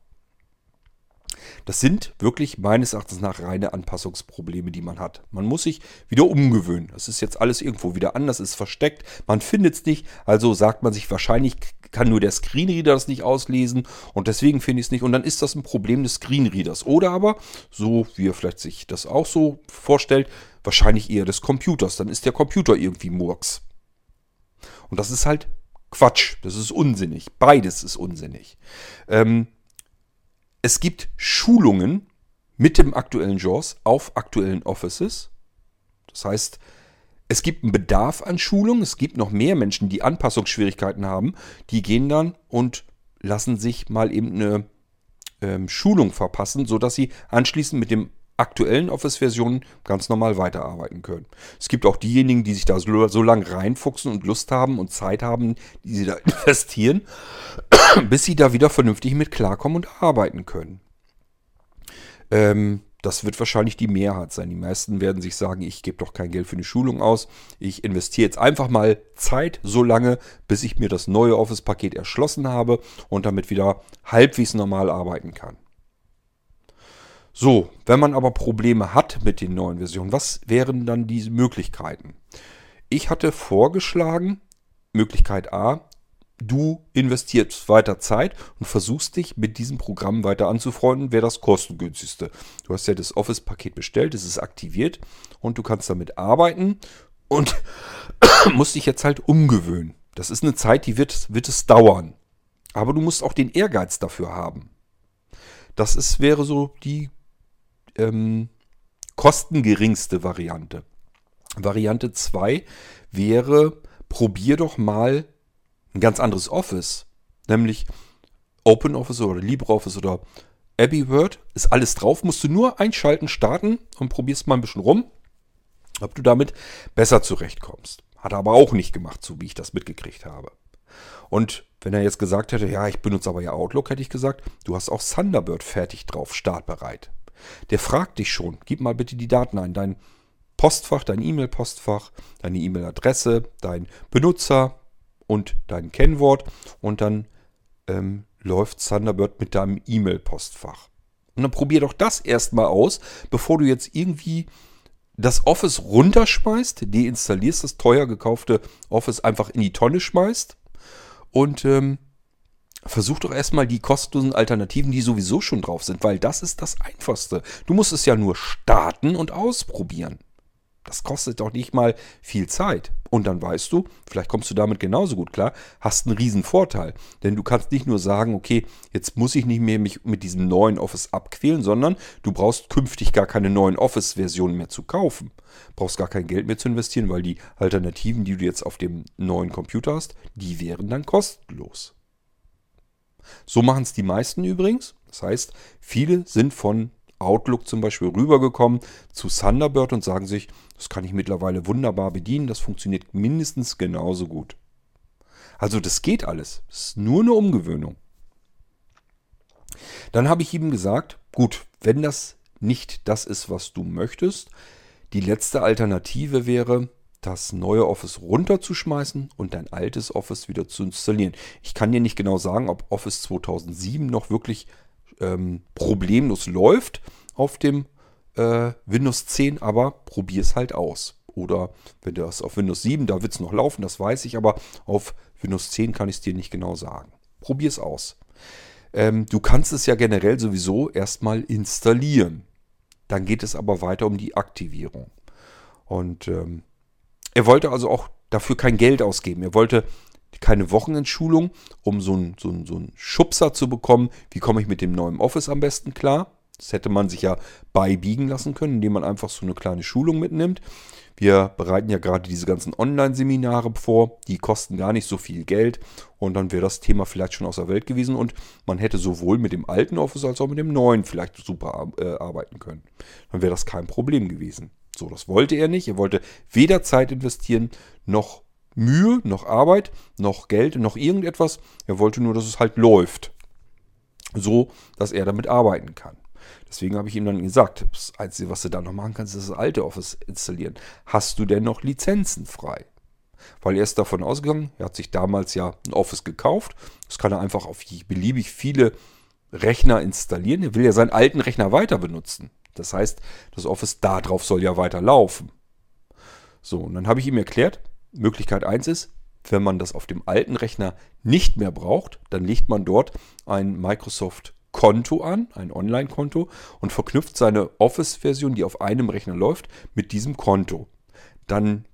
Das sind wirklich meines Erachtens nach reine Anpassungsprobleme, die man hat. Man muss sich wieder umgewöhnen. Das ist jetzt alles irgendwo wieder anders, ist versteckt. Man findet es nicht. Also sagt man sich, wahrscheinlich kann nur der Screenreader das nicht auslesen und deswegen finde ich es nicht. Und dann ist das ein Problem des Screenreaders. Oder aber, so wie er vielleicht sich das auch so vorstellt, wahrscheinlich eher des Computers. Dann ist der Computer irgendwie Murks. Und das ist halt Quatsch. Das ist unsinnig. Beides ist unsinnig. Ähm, es gibt Schulungen mit dem aktuellen JAWS auf aktuellen Offices. Das heißt, es gibt einen Bedarf an Schulung. Es gibt noch mehr Menschen, die Anpassungsschwierigkeiten haben. Die gehen dann und lassen sich mal eben eine ähm, Schulung verpassen, sodass sie anschließend mit dem aktuellen Office-Versionen ganz normal weiterarbeiten können. Es gibt auch diejenigen, die sich da so, lange reinfuchsen und Lust haben und Zeit haben, die sie da investieren, bis sie da wieder vernünftig mit klarkommen und arbeiten können. Ähm, das wird wahrscheinlich die Mehrheit sein. Die meisten werden sich sagen, ich gebe doch kein Geld für eine Schulung aus. Ich investiere jetzt einfach mal Zeit so lange, bis ich mir das neue Office-Paket erschlossen habe und damit wieder halbwegs normal arbeiten kann. So, wenn man aber Probleme hat mit den neuen Versionen, was wären dann diese Möglichkeiten? Ich hatte vorgeschlagen, Möglichkeit A, du investierst weiter Zeit und versuchst dich mit diesem Programm weiter anzufreunden, wäre das kostengünstigste. Du hast ja das Office-Paket bestellt, es ist aktiviert und du kannst damit arbeiten und musst dich jetzt halt umgewöhnen. Das ist eine Zeit, die wird, wird es dauern. Aber du musst auch den Ehrgeiz dafür haben. Das ist, wäre so die ähm, kostengeringste Variante. Variante 2 wäre, probier doch mal ein ganz anderes Office, nämlich OpenOffice oder LibreOffice oder AbbeyWord. Ist alles drauf, musst du nur einschalten, starten und probierst mal ein bisschen rum, ob du damit besser zurechtkommst. Hat er aber auch nicht gemacht, so wie ich das mitgekriegt habe. Und wenn er jetzt gesagt hätte, ja, ich benutze aber ja Outlook, hätte ich gesagt, du hast auch Thunderbird fertig drauf, startbereit. Der fragt dich schon, gib mal bitte die Daten ein, dein Postfach, dein E-Mail-Postfach, deine E-Mail-Adresse, dein Benutzer und dein Kennwort. Und dann ähm, läuft Thunderbird mit deinem E-Mail-Postfach. Und dann probier doch das erstmal aus, bevor du jetzt irgendwie das Office runterschmeißt, deinstallierst, das teuer gekaufte Office einfach in die Tonne schmeißt. Und ähm, versuch doch erstmal die kostenlosen Alternativen, die sowieso schon drauf sind, weil das ist das Einfachste. Du musst es ja nur starten und ausprobieren. Das kostet doch nicht mal viel Zeit. Und dann weißt du, vielleicht kommst du damit genauso gut klar, hast einen riesen Vorteil. Denn du kannst nicht nur sagen, okay, jetzt muss ich nicht mehr mich mit diesem neuen Office abquälen, sondern du brauchst künftig gar keine neuen Office-Versionen mehr zu kaufen. Brauchst gar kein Geld mehr zu investieren, weil die Alternativen, die du jetzt auf dem neuen Computer hast, die wären dann kostenlos. So machen es die meisten übrigens. Das heißt, viele sind von Outlook zum Beispiel rübergekommen zu Thunderbird und sagen sich, das kann ich mittlerweile wunderbar bedienen, das funktioniert mindestens genauso gut. Also das geht alles. Das ist nur eine Umgewöhnung. Dann habe ich ihm gesagt, gut, wenn das nicht das ist, was du möchtest, die letzte Alternative wäre, das neue Office runterzuschmeißen und dein altes Office wieder zu installieren. Ich kann dir nicht genau sagen, ob Office 2007 noch wirklich ähm, problemlos läuft auf dem äh, Windows 10, aber probier es halt aus. Oder wenn du das auf Windows 7, da wird es noch laufen, das weiß ich, aber auf Windows 10 kann ich es dir nicht genau sagen. Probier es aus. Ähm, du kannst es ja generell sowieso erstmal installieren. Dann geht es aber weiter um die Aktivierung. Und ähm, er wollte also auch dafür kein Geld ausgeben. Er wollte keine Wochenendschulung, um so einen so so ein Schubser zu bekommen. Wie komme ich mit dem neuen Office am besten klar? Das hätte man sich ja beibiegen lassen können, indem man einfach so eine kleine Schulung mitnimmt. Wir bereiten ja gerade diese ganzen Online-Seminare vor. Die kosten gar nicht so viel Geld. Und dann wäre das Thema vielleicht schon aus der Welt gewesen. Und man hätte sowohl mit dem alten Office als auch mit dem neuen vielleicht super äh, arbeiten können. Dann wäre das kein Problem gewesen. So, das wollte er nicht. Er wollte weder Zeit investieren, noch Mühe, noch Arbeit, noch Geld, noch irgendetwas. Er wollte nur, dass es halt läuft. So, dass er damit arbeiten kann. Deswegen habe ich ihm dann gesagt, das Einzige, was du da noch machen kannst, ist das alte Office installieren. Hast du denn noch Lizenzen frei? Weil er ist davon ausgegangen, er hat sich damals ja ein Office gekauft. Das kann er einfach auf beliebig viele Rechner installieren. Er will ja seinen alten Rechner weiter benutzen. Das heißt, das Office da drauf soll ja weiter laufen. So, und dann habe ich ihm erklärt, Möglichkeit 1 ist, wenn man das auf dem alten Rechner nicht mehr braucht, dann legt man dort ein Microsoft-Konto an, ein Online-Konto und verknüpft seine Office-Version, die auf einem Rechner läuft, mit diesem Konto. Dann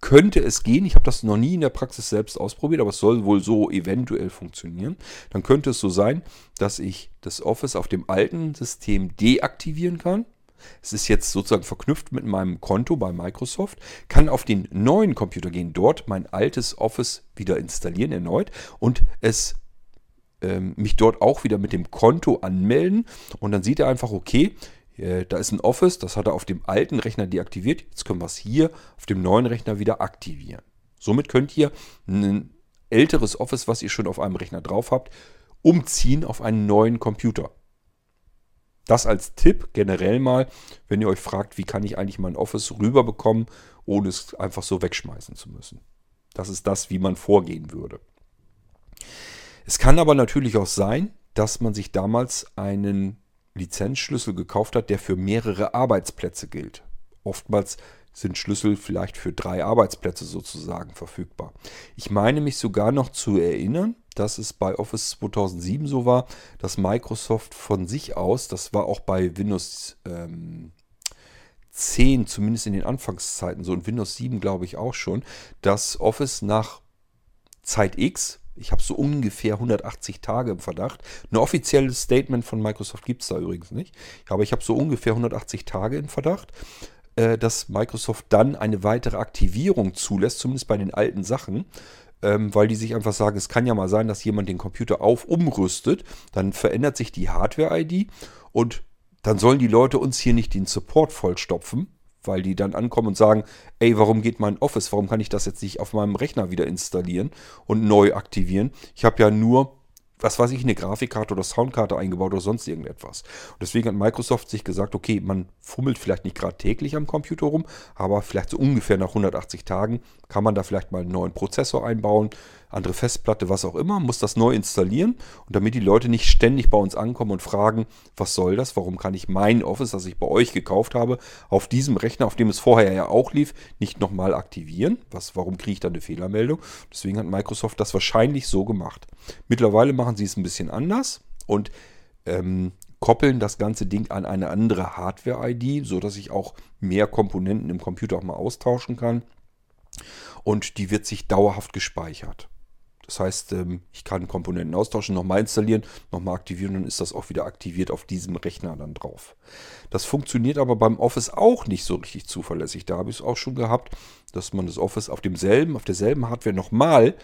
könnte es gehen, ich habe das noch nie in der Praxis selbst ausprobiert, aber es soll wohl so eventuell funktionieren. Dann könnte es so sein, dass ich das Office auf dem alten System deaktivieren kann. Es ist jetzt sozusagen verknüpft mit meinem Konto bei Microsoft, kann auf den neuen Computer gehen, dort mein altes Office wieder installieren erneut und es ähm, mich dort auch wieder mit dem Konto anmelden und dann sieht er einfach, okay, da ist ein Office, das hat er auf dem alten Rechner deaktiviert. Jetzt können wir es hier auf dem neuen Rechner wieder aktivieren. Somit könnt ihr ein älteres Office, was ihr schon auf einem Rechner drauf habt, umziehen auf einen neuen Computer. Das als Tipp generell mal, wenn ihr euch fragt, wie kann ich eigentlich mein Office rüberbekommen, ohne es einfach so wegschmeißen zu müssen. Das ist das, wie man vorgehen würde. Es kann aber natürlich auch sein, dass man sich damals einen Lizenzschlüssel gekauft hat, der für mehrere Arbeitsplätze gilt. Oftmals sind Schlüssel vielleicht für drei Arbeitsplätze sozusagen verfügbar. Ich meine mich sogar noch zu erinnern, dass es bei Office 2007 so war, dass Microsoft von sich aus, das war auch bei Windows ähm, 10, zumindest in den Anfangszeiten so, und Windows 7 glaube ich auch schon, dass Office nach Zeit X ich habe so ungefähr 180 Tage im Verdacht. Ein offizielles Statement von Microsoft gibt es da übrigens nicht. Aber ich habe so ungefähr 180 Tage im Verdacht, äh, dass Microsoft dann eine weitere Aktivierung zulässt, zumindest bei den alten Sachen. Ähm, weil die sich einfach sagen, es kann ja mal sein, dass jemand den Computer auf umrüstet. Dann verändert sich die Hardware-ID und dann sollen die Leute uns hier nicht den Support vollstopfen, weil die dann ankommen und sagen, ey, warum geht mein Office, warum kann ich das jetzt nicht auf meinem Rechner wieder installieren und neu aktivieren? Ich habe ja nur, was weiß ich, eine Grafikkarte oder Soundkarte eingebaut oder sonst irgendetwas. Und deswegen hat Microsoft sich gesagt, okay, man fummelt vielleicht nicht gerade täglich am Computer rum, aber vielleicht so ungefähr nach 180 Tagen kann man da vielleicht mal einen neuen Prozessor einbauen, andere Festplatte, was auch immer, muss das neu installieren. Und damit die Leute nicht ständig bei uns ankommen und fragen, was soll das, warum kann ich mein Office, das ich bei euch gekauft habe, auf diesem Rechner, auf dem es vorher ja auch lief, nicht nochmal aktivieren. Was, warum kriege ich da eine Fehlermeldung? Deswegen hat Microsoft das wahrscheinlich so gemacht. Mittlerweile machen sie es ein bisschen anders und ähm, koppeln das ganze Ding an eine andere Hardware-ID, sodass ich auch mehr Komponenten im Computer auch mal austauschen kann. Und die wird sich dauerhaft gespeichert. Das heißt, ähm, ich kann Komponenten austauschen, nochmal installieren, nochmal aktivieren, dann ist das auch wieder aktiviert auf diesem Rechner dann drauf. Das funktioniert aber beim Office auch nicht so richtig zuverlässig. Da habe ich es auch schon gehabt, dass man das Office auf demselben, auf derselben Hardware nochmal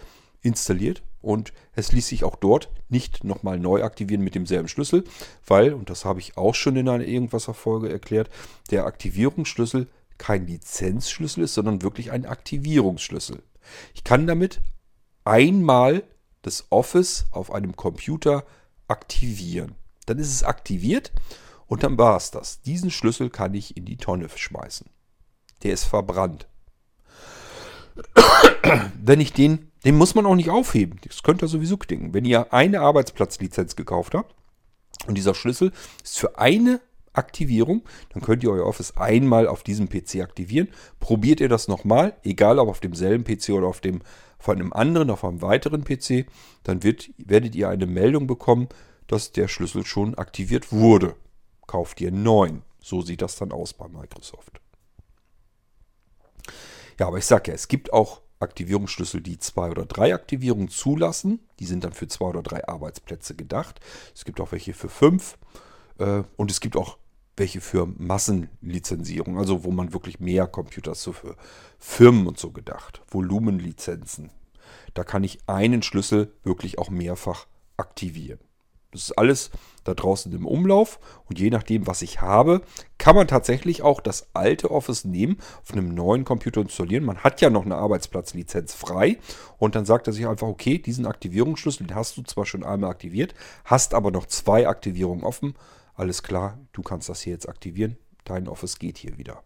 installiert und es ließ sich auch dort nicht nochmal neu aktivieren mit demselben Schlüssel, weil, und das habe ich auch schon in einer Irgendwasser-Folge erklärt, der Aktivierungsschlüssel kein Lizenzschlüssel ist, sondern wirklich ein Aktivierungsschlüssel. Ich kann damit einmal das Office auf einem Computer aktivieren. Dann ist es aktiviert und dann war es das. Diesen Schlüssel kann ich in die Tonne schmeißen. Der ist verbrannt. Wenn ich den, den muss man auch nicht aufheben. Das könnte ihr sowieso knicken. Wenn ihr eine Arbeitsplatzlizenz gekauft habt und dieser Schlüssel ist für eine Aktivierung, dann könnt ihr euer Office einmal auf diesem PC aktivieren. Probiert ihr das nochmal, egal ob auf demselben PC oder auf dem von einem anderen auf einem weiteren PC, dann wird, werdet ihr eine Meldung bekommen, dass der Schlüssel schon aktiviert wurde. Kauft ihr einen neuen. So sieht das dann aus bei Microsoft. Ja, aber ich sage ja, es gibt auch Aktivierungsschlüssel, die zwei oder drei Aktivierungen zulassen. Die sind dann für zwei oder drei Arbeitsplätze gedacht. Es gibt auch welche für fünf. Äh, und es gibt auch welche für Massenlizenzierung, also wo man wirklich mehr Computer so für Firmen und so gedacht, Volumenlizenzen. Da kann ich einen Schlüssel wirklich auch mehrfach aktivieren. Das ist alles da draußen im Umlauf und je nachdem, was ich habe, kann man tatsächlich auch das alte Office nehmen, auf einem neuen Computer installieren. Man hat ja noch eine Arbeitsplatzlizenz frei und dann sagt er sich einfach, okay, diesen Aktivierungsschlüssel, den hast du zwar schon einmal aktiviert, hast aber noch zwei Aktivierungen offen alles klar, du kannst das hier jetzt aktivieren, dein Office geht hier wieder.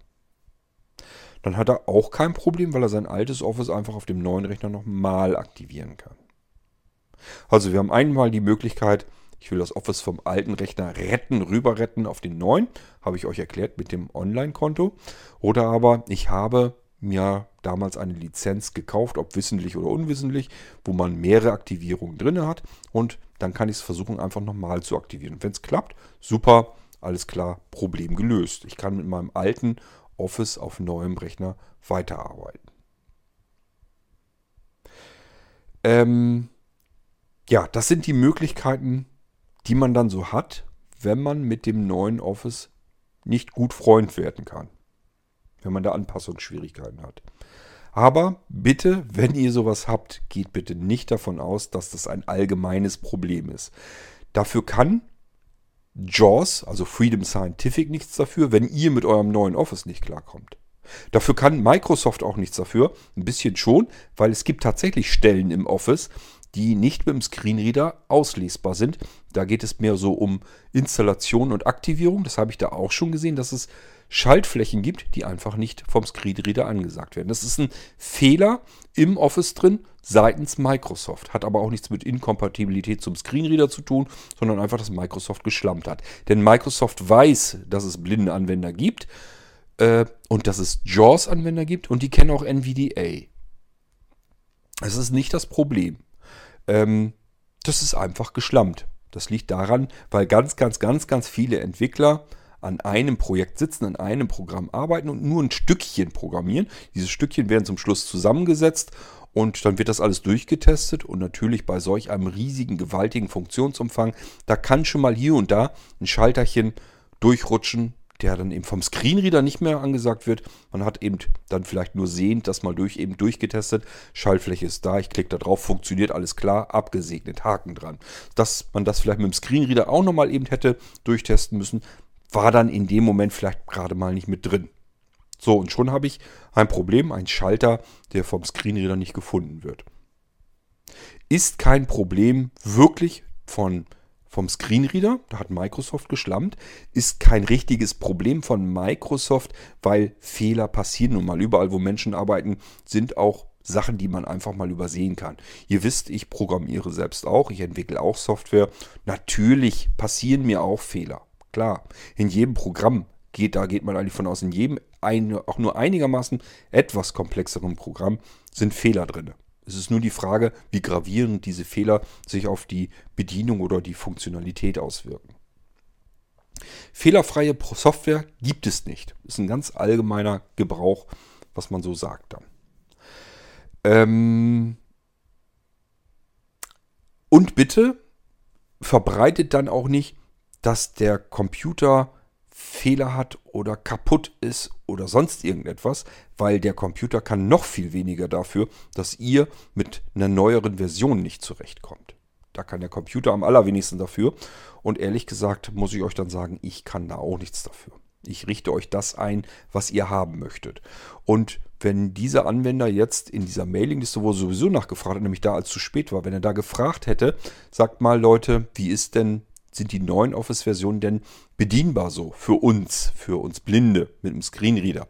Dann hat er auch kein Problem, weil er sein altes Office einfach auf dem neuen Rechner nochmal aktivieren kann. Also wir haben einmal die Möglichkeit, ich will das Office vom alten Rechner retten, rüber retten auf den neuen, habe ich euch erklärt mit dem Online-Konto. Oder aber ich habe mir damals eine Lizenz gekauft, ob wissentlich oder unwissentlich, wo man mehrere Aktivierungen drin hat und dann kann ich es versuchen einfach nochmal zu aktivieren. Wenn es klappt, super, alles klar, Problem gelöst. Ich kann mit meinem alten Office auf neuem Rechner weiterarbeiten. Ähm, ja, das sind die Möglichkeiten, die man dann so hat, wenn man mit dem neuen Office nicht gut Freund werden kann wenn man da Anpassungsschwierigkeiten hat. Aber bitte, wenn ihr sowas habt, geht bitte nicht davon aus, dass das ein allgemeines Problem ist. Dafür kann JAWS, also Freedom Scientific, nichts dafür, wenn ihr mit eurem neuen Office nicht klarkommt. Dafür kann Microsoft auch nichts dafür, ein bisschen schon, weil es gibt tatsächlich Stellen im Office, die nicht mit dem Screenreader auslesbar sind. Da geht es mehr so um Installation und Aktivierung. Das habe ich da auch schon gesehen, dass es Schaltflächen gibt, die einfach nicht vom Screenreader angesagt werden. Das ist ein Fehler im Office drin seitens Microsoft. Hat aber auch nichts mit Inkompatibilität zum Screenreader zu tun, sondern einfach, dass Microsoft geschlampt hat. Denn Microsoft weiß, dass es blinde Anwender gibt äh, und dass es JAWS-Anwender gibt und die kennen auch NVDA. Das ist nicht das Problem. Ähm, das ist einfach geschlampt. Das liegt daran, weil ganz, ganz, ganz, ganz viele Entwickler an einem Projekt sitzen, an einem Programm arbeiten und nur ein Stückchen programmieren. Diese Stückchen werden zum Schluss zusammengesetzt und dann wird das alles durchgetestet und natürlich bei solch einem riesigen, gewaltigen Funktionsumfang, da kann schon mal hier und da ein Schalterchen durchrutschen, der dann eben vom Screenreader nicht mehr angesagt wird. Man hat eben dann vielleicht nur sehend das mal durch eben durchgetestet. Schaltfläche ist da, ich klicke da drauf, funktioniert alles klar, abgesegnet, Haken dran. Dass man das vielleicht mit dem Screenreader auch nochmal eben hätte durchtesten müssen, war dann in dem Moment vielleicht gerade mal nicht mit drin. So, und schon habe ich ein Problem, ein Schalter, der vom Screenreader nicht gefunden wird. Ist kein Problem wirklich von, vom Screenreader. Da hat Microsoft geschlammt. Ist kein richtiges Problem von Microsoft, weil Fehler passieren nun mal. Überall, wo Menschen arbeiten, sind auch Sachen, die man einfach mal übersehen kann. Ihr wisst, ich programmiere selbst auch, ich entwickle auch Software. Natürlich passieren mir auch Fehler. Klar, in jedem Programm geht, da geht man eigentlich von aus, in jedem ein, auch nur einigermaßen etwas komplexeren Programm sind Fehler drin. Es ist nur die Frage, wie gravierend diese Fehler sich auf die Bedienung oder die Funktionalität auswirken. Fehlerfreie Software gibt es nicht. Ist ein ganz allgemeiner Gebrauch, was man so sagt dann. Ähm und bitte verbreitet dann auch nicht, dass der Computer Fehler hat oder kaputt ist oder sonst irgendetwas, weil der Computer kann noch viel weniger dafür, dass ihr mit einer neueren Version nicht zurechtkommt. Da kann der Computer am allerwenigsten dafür. Und ehrlich gesagt muss ich euch dann sagen, ich kann da auch nichts dafür. Ich richte euch das ein, was ihr haben möchtet. Und wenn dieser Anwender jetzt in dieser Mailingliste, wo er sowieso nachgefragt hat, nämlich da als zu spät war, wenn er da gefragt hätte, sagt mal Leute, wie ist denn sind die neuen Office-Versionen denn bedienbar so für uns, für uns Blinde mit einem Screenreader?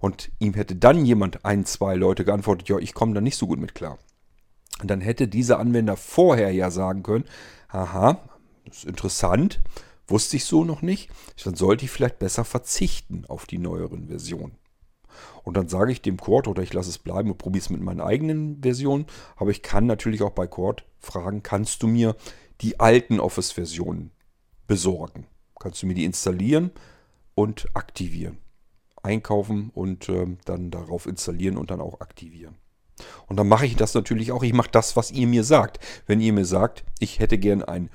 Und ihm hätte dann jemand, ein, zwei Leute geantwortet, ja, ich komme da nicht so gut mit klar. Und dann hätte dieser Anwender vorher ja sagen können, aha, das ist interessant, wusste ich so noch nicht, dann sollte ich vielleicht besser verzichten auf die neueren Versionen. Und dann sage ich dem Cord oder ich lasse es bleiben und probiere es mit meinen eigenen Versionen. Aber ich kann natürlich auch bei Cord fragen, kannst du mir die alten Office-Versionen besorgen. Kannst du mir die installieren und aktivieren. Einkaufen und äh, dann darauf installieren und dann auch aktivieren. Und dann mache ich das natürlich auch. Ich mache das, was ihr mir sagt. Wenn ihr mir sagt, ich hätte gern ein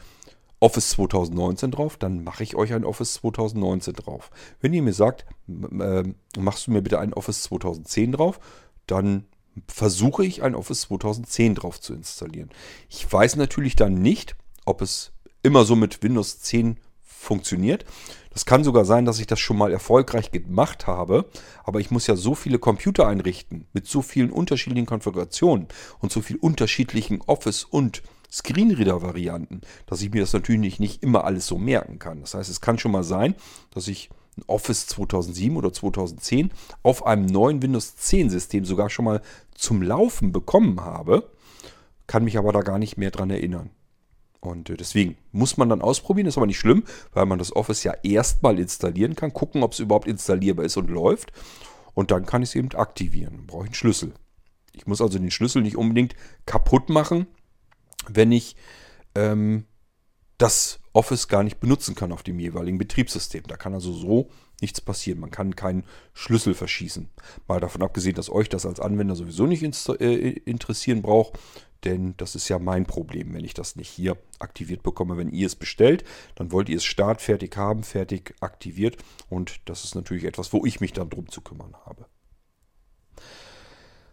Office 2019 drauf, dann mache ich euch ein Office 2019 drauf. Wenn ihr mir sagt, äh, machst du mir bitte ein Office 2010 drauf, dann versuche ich ein Office 2010 drauf zu installieren. Ich weiß natürlich dann nicht, ob es immer so mit Windows 10 funktioniert. Das kann sogar sein, dass ich das schon mal erfolgreich gemacht habe, aber ich muss ja so viele Computer einrichten mit so vielen unterschiedlichen Konfigurationen und so vielen unterschiedlichen Office- und Screenreader-Varianten, dass ich mir das natürlich nicht immer alles so merken kann. Das heißt, es kann schon mal sein, dass ich ein Office 2007 oder 2010 auf einem neuen Windows 10 System sogar schon mal zum Laufen bekommen habe, kann mich aber da gar nicht mehr dran erinnern. Und äh, deswegen muss man dann ausprobieren, ist aber nicht schlimm, weil man das Office ja erstmal installieren kann, gucken, ob es überhaupt installierbar ist und läuft. Und dann kann ich es eben aktivieren. Dann brauche ich einen Schlüssel. Ich muss also den Schlüssel nicht unbedingt kaputt machen, wenn ich ähm, das Office gar nicht benutzen kann auf dem jeweiligen Betriebssystem. Da kann also so nichts passieren. Man kann keinen Schlüssel verschießen. Mal davon abgesehen, dass euch das als Anwender sowieso nicht äh, interessieren braucht. Denn das ist ja mein Problem, wenn ich das nicht hier aktiviert bekomme. Wenn ihr es bestellt, dann wollt ihr es startfertig haben, fertig aktiviert. Und das ist natürlich etwas, wo ich mich dann drum zu kümmern habe.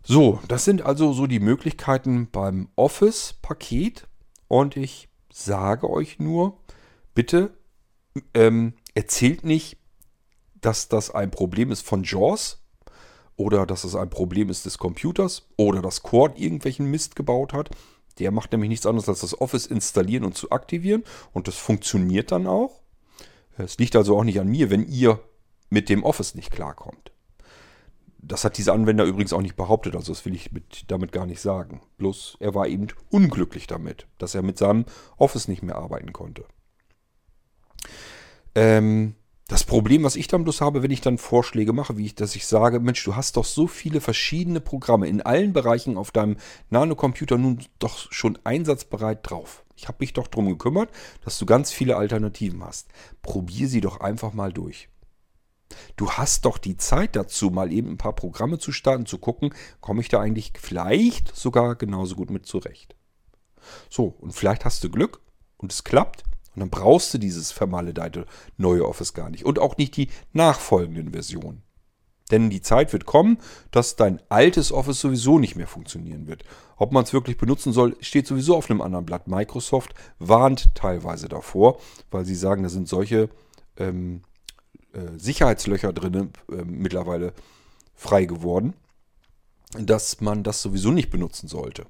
So, das sind also so die Möglichkeiten beim Office-Paket. Und ich sage euch nur, bitte ähm, erzählt nicht, dass das ein Problem ist von JAWS, oder dass es ein Problem ist des Computers oder dass Cord irgendwelchen Mist gebaut hat. Der macht nämlich nichts anderes als das Office installieren und zu aktivieren und das funktioniert dann auch. Es liegt also auch nicht an mir, wenn ihr mit dem Office nicht klarkommt. Das hat dieser Anwender übrigens auch nicht behauptet, also das will ich mit, damit gar nicht sagen. Bloß er war eben unglücklich damit, dass er mit seinem Office nicht mehr arbeiten konnte. Ähm, das Problem, was ich dann bloß habe, wenn ich dann Vorschläge mache, wie ich, dass ich sage, Mensch, du hast doch so viele verschiedene Programme in allen Bereichen auf deinem Nano-Computer nun doch schon einsatzbereit drauf. Ich habe mich doch darum gekümmert, dass du ganz viele Alternativen hast. Probier sie doch einfach mal durch. Du hast doch die Zeit dazu, mal eben ein paar Programme zu starten, zu gucken, komme ich da eigentlich vielleicht sogar genauso gut mit zurecht. So, und vielleicht hast du Glück und es klappt und dann brauchst du dieses vermaledeite neue Office gar nicht. Und auch nicht die nachfolgenden Versionen. Denn die Zeit wird kommen, dass dein altes Office sowieso nicht mehr funktionieren wird. Ob man es wirklich benutzen soll, steht sowieso auf einem anderen Blatt. Microsoft warnt teilweise davor, weil sie sagen, da sind solche ähm, äh, Sicherheitslöcher drin äh, mittlerweile frei geworden, dass man das sowieso nicht benutzen sollte.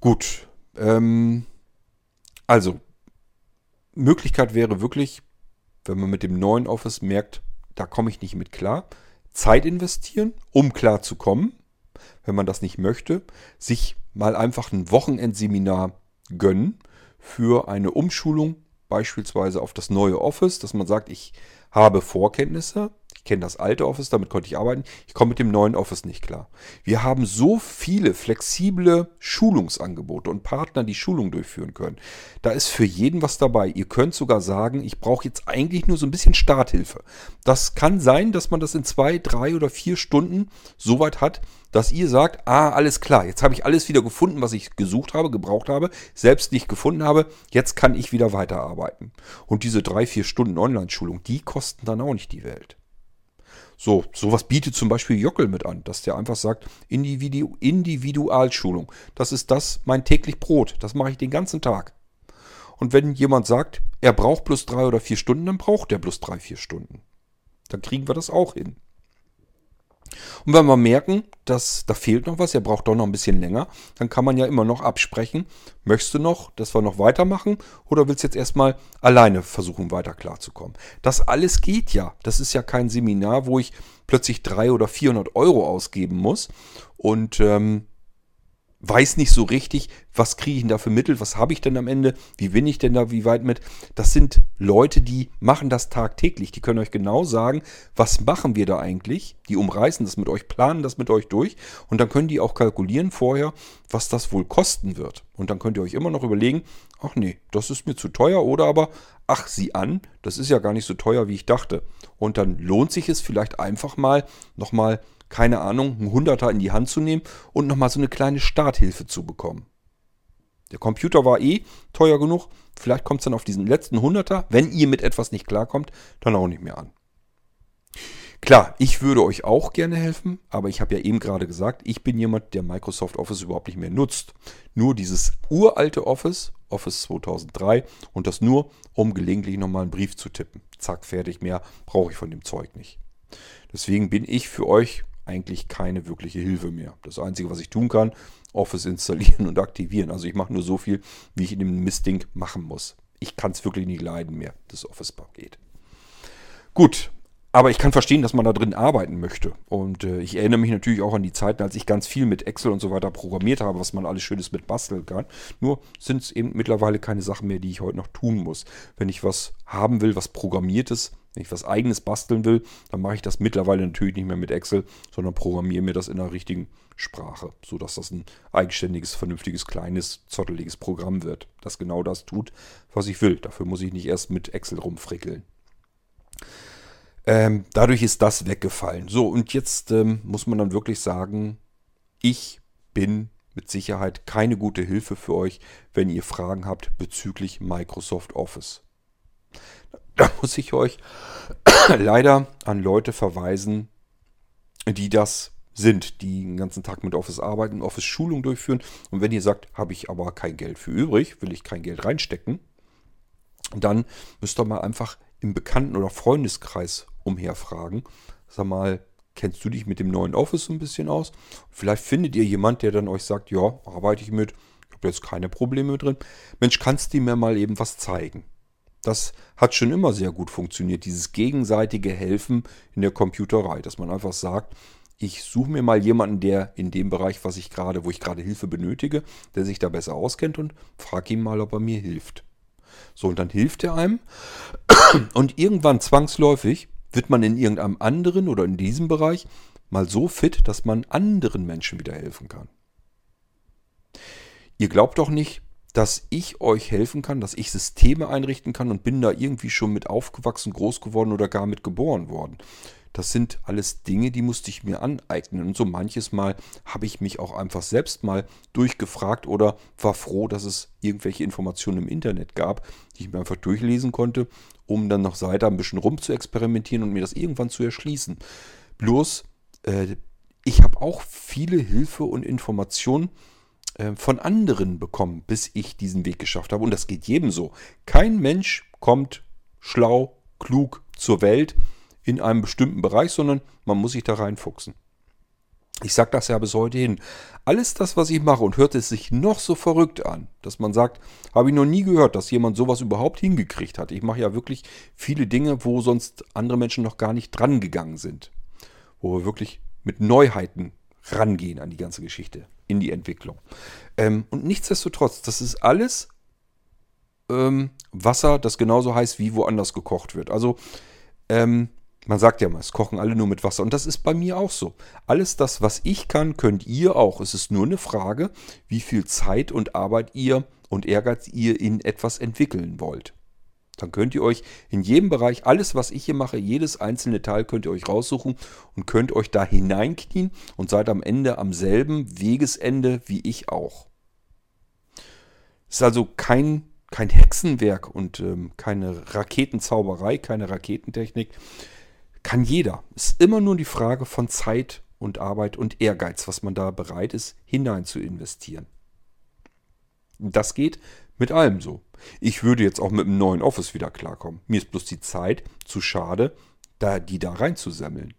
Gut. Ähm, Also, Möglichkeit wäre wirklich, wenn man mit dem neuen Office merkt, da komme ich nicht mit klar, Zeit investieren, um klar zu kommen. Wenn man das nicht möchte, sich mal einfach ein Wochenendseminar gönnen für eine Umschulung, beispielsweise auf das neue Office, dass man sagt, ich habe Vorkenntnisse, ich kenne das alte Office, damit konnte ich arbeiten. Ich komme mit dem neuen Office nicht klar. Wir haben so viele flexible Schulungsangebote und Partner, die Schulungen durchführen können. Da ist für jeden was dabei. Ihr könnt sogar sagen, ich brauche jetzt eigentlich nur so ein bisschen Starthilfe. Das kann sein, dass man das in zwei, drei oder vier Stunden so weit hat, dass ihr sagt, ah, alles klar, jetzt habe ich alles wieder gefunden, was ich gesucht habe, gebraucht habe, selbst nicht gefunden habe, jetzt kann ich wieder weiterarbeiten. Und diese drei, vier Stunden Online-Schulung, die kosten dann auch nicht die Welt. So, sowas bietet zum Beispiel Jockel mit an, dass der einfach sagt, Individu Individualschulung. Das ist das, mein täglich Brot. Das mache ich den ganzen Tag. Und wenn jemand sagt, er braucht plus drei oder vier Stunden, dann braucht er plus drei, vier Stunden. Dann kriegen wir das auch hin. Und wenn wir merken, dass da fehlt noch was, er braucht doch noch ein bisschen länger, dann kann man ja immer noch absprechen, möchtest du noch, dass wir noch weitermachen oder willst du jetzt erstmal alleine versuchen, weiter klarzukommen? Das alles geht ja. Das ist ja kein Seminar, wo ich plötzlich 300 oder 400 Euro ausgeben muss und ähm, weiß nicht so richtig, was kriege ich denn da für Mittel, was habe ich denn am Ende, wie bin ich denn da, wie weit mit. Das sind Leute, die machen das tagtäglich, die können euch genau sagen, was machen wir da eigentlich. Die umreißen das mit euch, planen das mit euch durch und dann können die auch kalkulieren vorher, was das wohl kosten wird. Und dann könnt ihr euch immer noch überlegen, ach nee, das ist mir zu teuer oder aber, ach sieh an, das ist ja gar nicht so teuer, wie ich dachte. Und dann lohnt sich es vielleicht einfach mal nochmal keine Ahnung, einen Hunderter in die Hand zu nehmen und nochmal so eine kleine Starthilfe zu bekommen. Der Computer war eh teuer genug. Vielleicht kommt es dann auf diesen letzten Hunderter, wenn ihr mit etwas nicht klarkommt, dann auch nicht mehr an. Klar, ich würde euch auch gerne helfen, aber ich habe ja eben gerade gesagt, ich bin jemand, der Microsoft Office überhaupt nicht mehr nutzt. Nur dieses uralte Office, Office 2003 und das nur, um gelegentlich nochmal einen Brief zu tippen. Zack, fertig, mehr brauche ich von dem Zeug nicht. Deswegen bin ich für euch eigentlich keine wirkliche Hilfe mehr. Das Einzige, was ich tun kann, Office installieren und aktivieren. Also ich mache nur so viel, wie ich in dem Mistding machen muss. Ich kann es wirklich nicht leiden mehr, das Office-Paket. Gut, aber ich kann verstehen, dass man da drin arbeiten möchte. Und äh, ich erinnere mich natürlich auch an die Zeiten, als ich ganz viel mit Excel und so weiter programmiert habe, was man alles Schönes mit basteln kann. Nur sind es eben mittlerweile keine Sachen mehr, die ich heute noch tun muss. Wenn ich was haben will, was programmiert ist, wenn ich was eigenes basteln will, dann mache ich das mittlerweile natürlich nicht mehr mit Excel, sondern programmiere mir das in der richtigen Sprache, sodass das ein eigenständiges, vernünftiges, kleines, zotteliges Programm wird, das genau das tut, was ich will. Dafür muss ich nicht erst mit Excel rumfrickeln. Ähm, dadurch ist das weggefallen. So, und jetzt ähm, muss man dann wirklich sagen, ich bin mit Sicherheit keine gute Hilfe für euch, wenn ihr Fragen habt bezüglich Microsoft Office. Da muss ich euch leider an Leute verweisen, die das sind, die den ganzen Tag mit Office arbeiten, Office Schulung durchführen. Und wenn ihr sagt, habe ich aber kein Geld für übrig, will ich kein Geld reinstecken, dann müsst ihr mal einfach im Bekannten- oder Freundeskreis umherfragen. Sag mal, kennst du dich mit dem neuen Office so ein bisschen aus? Vielleicht findet ihr jemand, der dann euch sagt, ja, arbeite ich mit, ich habe jetzt keine Probleme drin. Mensch, kannst du mir mal eben was zeigen? Das hat schon immer sehr gut funktioniert, dieses gegenseitige Helfen in der Computerei, dass man einfach sagt, ich suche mir mal jemanden, der in dem Bereich, was ich gerade, wo ich gerade Hilfe benötige, der sich da besser auskennt und frage ihn mal, ob er mir hilft. So, und dann hilft er einem. Und irgendwann zwangsläufig wird man in irgendeinem anderen oder in diesem Bereich mal so fit, dass man anderen Menschen wieder helfen kann. Ihr glaubt doch nicht, dass ich euch helfen kann, dass ich Systeme einrichten kann und bin da irgendwie schon mit aufgewachsen, groß geworden oder gar mit geboren worden. Das sind alles Dinge, die musste ich mir aneignen. Und so manches Mal habe ich mich auch einfach selbst mal durchgefragt oder war froh, dass es irgendwelche Informationen im Internet gab, die ich mir einfach durchlesen konnte, um dann noch weiter ein bisschen rum zu experimentieren und mir das irgendwann zu erschließen. Bloß, äh, ich habe auch viele Hilfe und Informationen von anderen bekommen, bis ich diesen Weg geschafft habe. Und das geht jedem so. Kein Mensch kommt schlau, klug zur Welt in einem bestimmten Bereich, sondern man muss sich da reinfuchsen. Ich sage das ja bis heute hin. Alles das, was ich mache und hört es sich noch so verrückt an, dass man sagt, habe ich noch nie gehört, dass jemand sowas überhaupt hingekriegt hat. Ich mache ja wirklich viele Dinge, wo sonst andere Menschen noch gar nicht dran gegangen sind. Wo wir wirklich mit Neuheiten rangehen an die ganze Geschichte, in die Entwicklung. Ähm, und nichtsdestotrotz, das ist alles ähm, Wasser, das genauso heiß wie woanders gekocht wird. Also ähm, man sagt ja mal, es kochen alle nur mit Wasser. Und das ist bei mir auch so. Alles das, was ich kann, könnt ihr auch. Es ist nur eine Frage, wie viel Zeit und Arbeit ihr und Ehrgeiz ihr in etwas entwickeln wollt. Dann könnt ihr euch in jedem Bereich, alles was ich hier mache, jedes einzelne Teil könnt ihr euch raussuchen und könnt euch da hineinknien und seid am Ende am selben Wegesende wie ich auch. Es ist also kein, kein Hexenwerk und ähm, keine Raketenzauberei, keine Raketentechnik. Kann jeder. Es ist immer nur die Frage von Zeit und Arbeit und Ehrgeiz, was man da bereit ist, hinein zu investieren. Das geht mit allem so. Ich würde jetzt auch mit einem neuen Office wieder klarkommen. Mir ist bloß die Zeit zu schade, da die da reinzusammeln.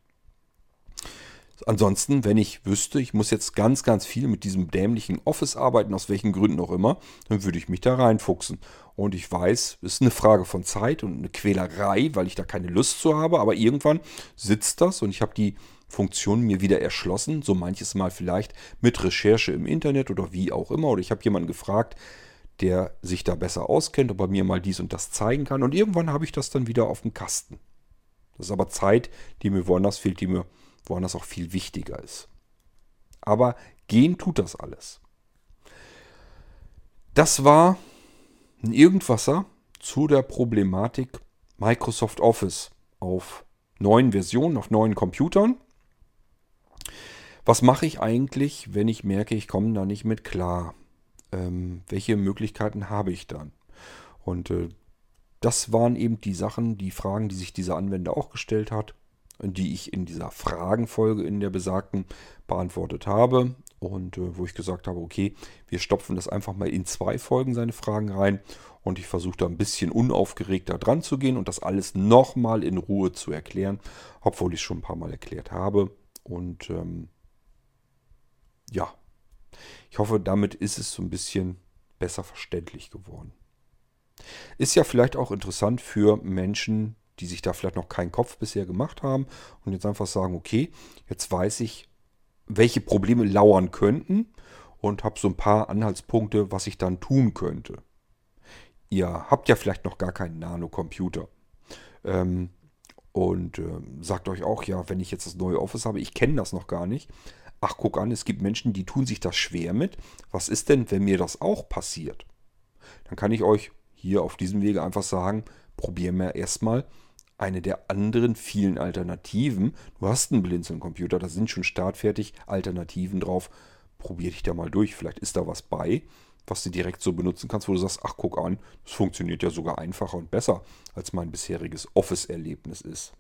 Ansonsten, wenn ich wüsste, ich muss jetzt ganz, ganz viel mit diesem dämlichen Office arbeiten, aus welchen Gründen auch immer, dann würde ich mich da reinfuchsen. Und ich weiß, es ist eine Frage von Zeit und eine Quälerei, weil ich da keine Lust zu habe, aber irgendwann sitzt das und ich habe die Funktion mir wieder erschlossen, so manches Mal vielleicht mit Recherche im Internet oder wie auch immer. Oder ich habe jemanden gefragt, der sich da besser auskennt, ob er mir mal dies und das zeigen kann. Und irgendwann habe ich das dann wieder auf dem Kasten. Das ist aber Zeit, die mir woanders fehlt, die mir woanders auch viel wichtiger ist. Aber gehen tut das alles. Das war ein Irgendwasser zu der Problematik Microsoft Office auf neuen Versionen, auf neuen Computern. Was mache ich eigentlich, wenn ich merke, ich komme da nicht mit klar? Ähm, welche Möglichkeiten habe ich dann? Und äh, das waren eben die Sachen, die Fragen, die sich dieser Anwender auch gestellt hat die ich in dieser Fragenfolge in der besagten beantwortet habe. Und äh, wo ich gesagt habe, okay, wir stopfen das einfach mal in zwei Folgen seine Fragen rein. Und ich versuche da ein bisschen unaufgeregter dran zu gehen und das alles nochmal in Ruhe zu erklären, obwohl ich es schon ein paar Mal erklärt habe. Und ähm, ja, ich hoffe, damit ist es so ein bisschen besser verständlich geworden. Ist ja vielleicht auch interessant für Menschen, die sich da vielleicht noch keinen Kopf bisher gemacht haben und jetzt einfach sagen, okay, jetzt weiß ich, welche Probleme lauern könnten und habe so ein paar Anhaltspunkte, was ich dann tun könnte. Ihr habt ja vielleicht noch gar keinen Nano-Computer. Ähm, und äh, sagt euch auch, ja, wenn ich jetzt das neue Office habe, ich kenne das noch gar nicht. Ach, guck an, es gibt Menschen, die tun sich das schwer mit. Was ist denn, wenn mir das auch passiert? Dann kann ich euch hier auf diesem Wege einfach sagen, probieren wir erstmal eine der anderen vielen Alternativen. Du hast einen Blinzeln-Computer, da sind schon startfertig Alternativen drauf. Probier dich da mal durch. Vielleicht ist da was bei, was du direkt so benutzen kannst, wo du sagst, ach guck an, das funktioniert ja sogar einfacher und besser, als mein bisheriges Office-Erlebnis ist.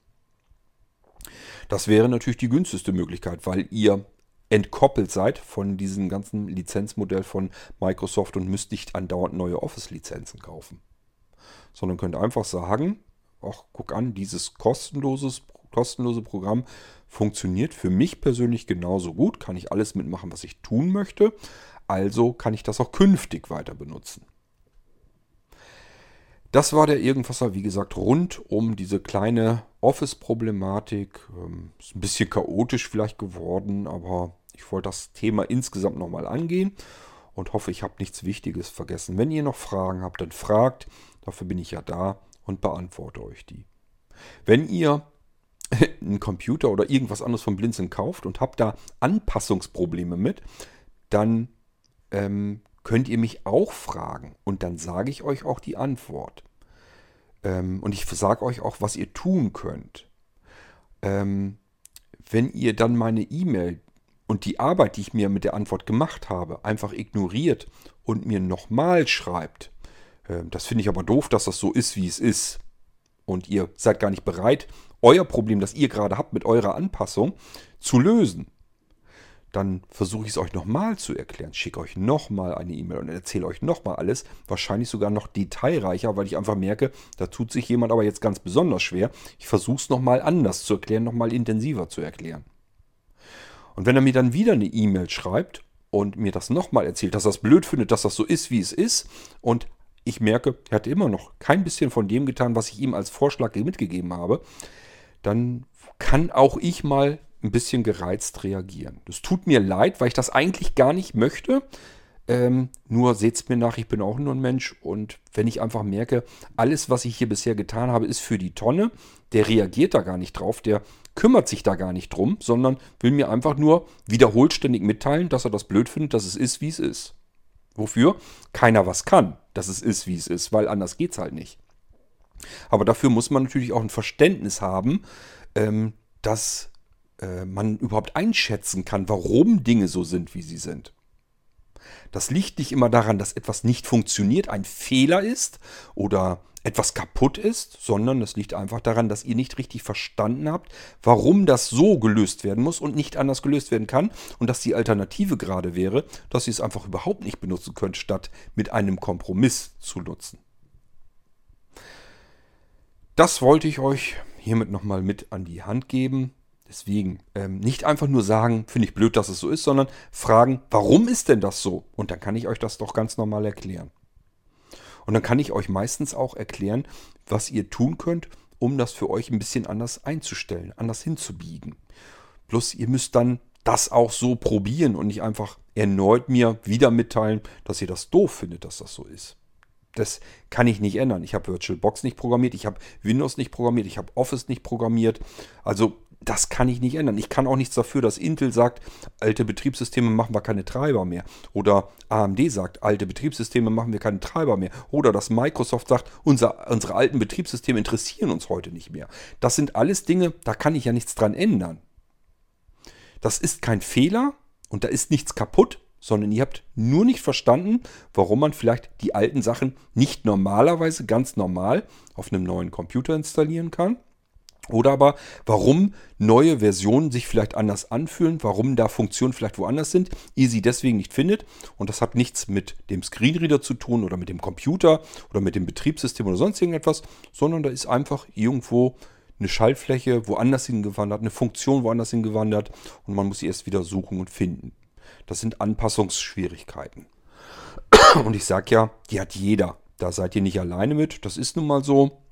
Das wäre natürlich die günstigste Möglichkeit, weil ihr entkoppelt seid von diesem ganzen Lizenzmodell von Microsoft und müsst nicht andauernd neue Office-Lizenzen kaufen. Sondern könnt einfach sagen, ach, guck an, dieses kostenloses, kostenlose Programm funktioniert für mich persönlich genauso gut, kann ich alles mitmachen, was ich tun möchte, also kann ich das auch künftig weiter benutzen. Das war der Irgendwasser, wie gesagt, rund um diese kleine Office-Problematik. Ähm, ist ein bisschen chaotisch vielleicht geworden, aber ich wollte das Thema insgesamt nochmal angehen und hoffe, ich habe nichts Wichtiges vergessen. Wenn ihr noch Fragen habt, dann fragt. Dafür bin ich ja da und beantworte euch die. Wenn ihr einen Computer oder irgendwas anderes vom Blinzeln kauft und habt da Anpassungsprobleme mit, dann ähm, könnt ihr mich auch fragen und dann sage ich euch auch die Antwort. Ähm, und ich sage euch auch, was ihr tun könnt. Ähm, wenn ihr dann meine E-Mail und die Arbeit, die ich mir mit der Antwort gemacht habe, einfach ignoriert und mir nochmal schreibt, ähm, das finde ich aber doof, dass das so ist, wie es ist. Und ihr seid gar nicht bereit, euer Problem, das ihr gerade habt mit eurer Anpassung, zu lösen. Dann versuche ich es euch nochmal zu erklären. Schicke euch nochmal eine E-Mail und erzähle euch nochmal alles. Wahrscheinlich sogar noch detailreicher, weil ich einfach merke, da tut sich jemand aber jetzt ganz besonders schwer. Ich versuche es nochmal anders zu erklären, nochmal intensiver zu erklären. Und wenn er mir dann wieder eine E-Mail schreibt und mir das nochmal erzählt, dass er es blöd findet, dass das so ist, wie es ist, und ich merke, er hat immer noch kein bisschen von dem getan, was ich ihm als Vorschlag mitgegeben habe, dann kann auch ich mal ein bisschen gereizt reagieren. Das tut mir leid, weil ich das eigentlich gar nicht möchte. Ähm, nur seht's mir nach, ich bin auch nur ein Mensch und wenn ich einfach merke, alles, was ich hier bisher getan habe, ist für die Tonne, der reagiert da gar nicht drauf, der kümmert sich da gar nicht drum, sondern will mir einfach nur wiederholt ständig mitteilen, dass er das blöd findet, dass es ist, wie es ist. Wofür keiner was kann, dass es ist, wie es ist, weil anders geht's halt nicht. Aber dafür muss man natürlich auch ein Verständnis haben, ähm, dass äh, man überhaupt einschätzen kann, warum Dinge so sind, wie sie sind. Das liegt nicht immer daran, dass etwas nicht funktioniert, ein Fehler ist oder etwas kaputt ist, sondern es liegt einfach daran, dass ihr nicht richtig verstanden habt, warum das so gelöst werden muss und nicht anders gelöst werden kann und dass die Alternative gerade wäre, dass ihr es einfach überhaupt nicht benutzen könnt, statt mit einem Kompromiss zu nutzen. Das wollte ich euch hiermit nochmal mit an die Hand geben. Deswegen ähm, nicht einfach nur sagen, finde ich blöd, dass es so ist, sondern fragen, warum ist denn das so? Und dann kann ich euch das doch ganz normal erklären. Und dann kann ich euch meistens auch erklären, was ihr tun könnt, um das für euch ein bisschen anders einzustellen, anders hinzubiegen. Plus ihr müsst dann das auch so probieren und nicht einfach erneut mir wieder mitteilen, dass ihr das doof findet, dass das so ist. Das kann ich nicht ändern. Ich habe VirtualBox nicht programmiert, ich habe Windows nicht programmiert, ich habe Office nicht programmiert. Also das kann ich nicht ändern. Ich kann auch nichts dafür, dass Intel sagt, alte Betriebssysteme machen wir keine Treiber mehr. Oder AMD sagt, alte Betriebssysteme machen wir keine Treiber mehr. Oder dass Microsoft sagt, unser, unsere alten Betriebssysteme interessieren uns heute nicht mehr. Das sind alles Dinge, da kann ich ja nichts dran ändern. Das ist kein Fehler und da ist nichts kaputt, sondern ihr habt nur nicht verstanden, warum man vielleicht die alten Sachen nicht normalerweise ganz normal auf einem neuen Computer installieren kann oder aber, warum neue Versionen sich vielleicht anders anfühlen, warum da Funktionen vielleicht woanders sind, ihr sie deswegen nicht findet. Und das hat nichts mit dem Screenreader zu tun oder mit dem Computer oder mit dem Betriebssystem oder sonst irgendetwas, sondern da ist einfach irgendwo eine Schaltfläche woanders hingewandert, eine Funktion woanders hingewandert und man muss sie erst wieder suchen und finden. Das sind Anpassungsschwierigkeiten. Und ich sage ja, die hat jeder. Da seid ihr nicht alleine mit. Das ist nun mal so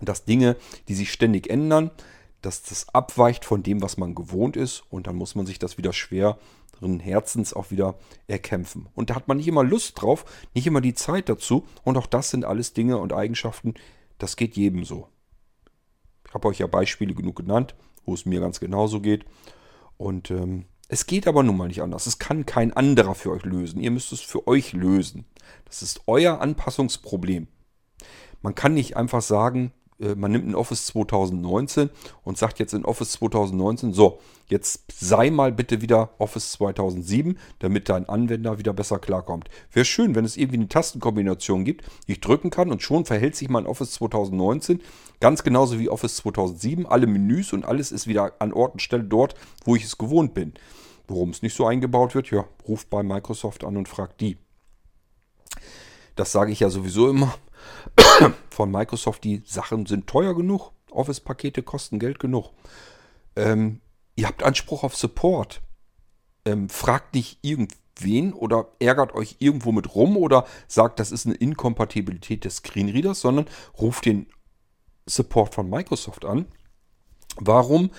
dass Dinge, die sich ständig ändern, dass das abweicht von dem, was man gewohnt ist und dann muss man sich das wieder schweren Herzens auch wieder erkämpfen. Und da hat man nicht immer Lust drauf, nicht immer die Zeit dazu und auch das sind alles Dinge und Eigenschaften, das geht jedem so. Ich habe euch ja Beispiele genug genannt, wo es mir ganz genauso geht und ähm, es geht aber nun mal nicht anders. Es kann kein anderer für euch lösen. Ihr müsst es für euch lösen. Das ist euer Anpassungsproblem. Man kann nicht einfach sagen, man nimmt ein Office 2019 und sagt jetzt in Office 2019, so, jetzt sei mal bitte wieder Office 2007, damit dein Anwender wieder besser klarkommt. Wäre schön, wenn es irgendwie eine Tastenkombination gibt, die ich drücken kann und schon verhält sich mein Office 2019 ganz genauso wie Office 2007. Alle Menüs und alles ist wieder an Ort und Stelle dort, wo ich es gewohnt bin. Warum es nicht so eingebaut wird, ja, ruft bei Microsoft an und fragt die. Das sage ich ja sowieso immer von Microsoft, die Sachen sind teuer genug. Office-Pakete kosten Geld genug. Ähm, ihr habt Anspruch auf Support. Ähm, fragt nicht irgendwen oder ärgert euch irgendwo mit rum oder sagt, das ist eine Inkompatibilität des Screenreaders, sondern ruft den Support von Microsoft an. Warum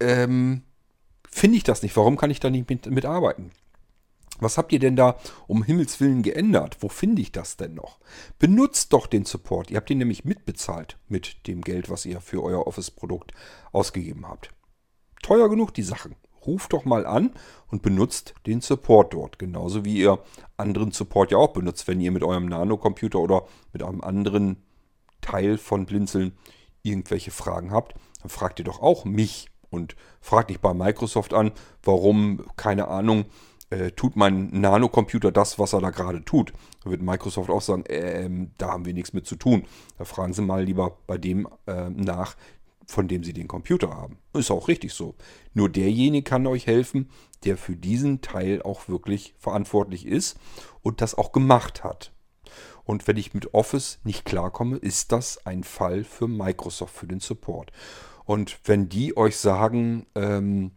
ähm, finde ich das nicht? Warum kann ich da nicht mit, mitarbeiten? Was habt ihr denn da um Himmels Willen geändert? Wo finde ich das denn noch? Benutzt doch den Support. Ihr habt ihn nämlich mitbezahlt mit dem Geld, was ihr für euer Office-Produkt ausgegeben habt. Teuer genug die Sachen. Ruft doch mal an und benutzt den Support dort. Genauso wie ihr anderen Support ja auch benutzt, wenn ihr mit eurem Nano-Computer oder mit einem anderen Teil von Blinzeln irgendwelche Fragen habt. Dann fragt ihr doch auch mich und fragt nicht bei Microsoft an, warum, keine Ahnung, äh, tut mein Nanocomputer das, was er da gerade tut. Da wird Microsoft auch sagen, ähm, da haben wir nichts mit zu tun. Da fragen Sie mal lieber bei dem äh, nach, von dem Sie den Computer haben. Ist auch richtig so. Nur derjenige kann euch helfen, der für diesen Teil auch wirklich verantwortlich ist und das auch gemacht hat. Und wenn ich mit Office nicht klarkomme, ist das ein Fall für Microsoft, für den Support. Und wenn die euch sagen, ähm,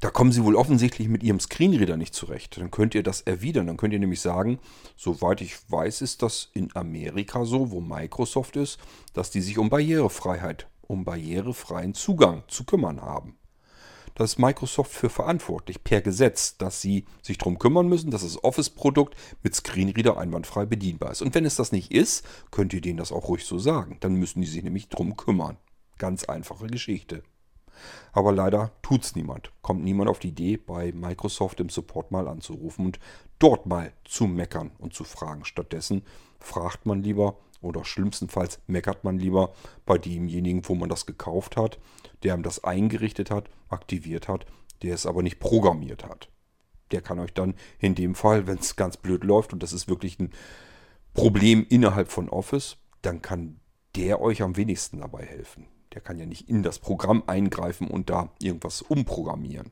Da kommen Sie wohl offensichtlich mit Ihrem Screenreader nicht zurecht. Dann könnt ihr das erwidern. Dann könnt ihr nämlich sagen, soweit ich weiß, ist das in Amerika so, wo Microsoft ist, dass die sich um Barrierefreiheit, um barrierefreien Zugang zu kümmern haben. Da ist Microsoft für verantwortlich, per Gesetz, dass sie sich darum kümmern müssen, dass das Office-Produkt mit Screenreader einwandfrei bedienbar ist. Und wenn es das nicht ist, könnt ihr denen das auch ruhig so sagen. Dann müssen die sich nämlich darum kümmern. Ganz einfache Geschichte. Aber leider tut es niemand. Kommt niemand auf die Idee, bei Microsoft im Support mal anzurufen und dort mal zu meckern und zu fragen. Stattdessen fragt man lieber oder schlimmstenfalls meckert man lieber bei demjenigen, wo man das gekauft hat, der das eingerichtet hat, aktiviert hat, der es aber nicht programmiert hat. Der kann euch dann in dem Fall, wenn es ganz blöd läuft und das ist wirklich ein Problem innerhalb von Office, dann kann der euch am wenigsten dabei helfen. Der kann ja nicht in das Programm eingreifen und da irgendwas umprogrammieren.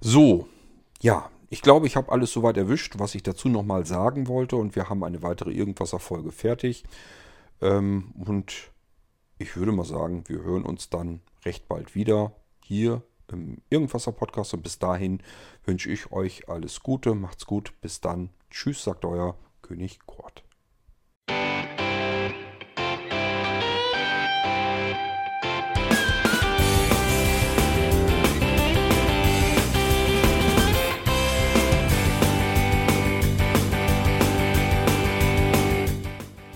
So, ja, ich glaube, ich habe alles soweit erwischt, was ich dazu nochmal sagen wollte. Und wir haben eine weitere Irgendwas-Erfolge fertig. Ähm, und ich würde mal sagen, wir hören uns dann recht bald wieder hier im Irgendwasser Podcast. Und bis dahin wünsche ich euch alles Gute. Macht's gut. Bis dann. Tschüss, sagt euer König Kurt.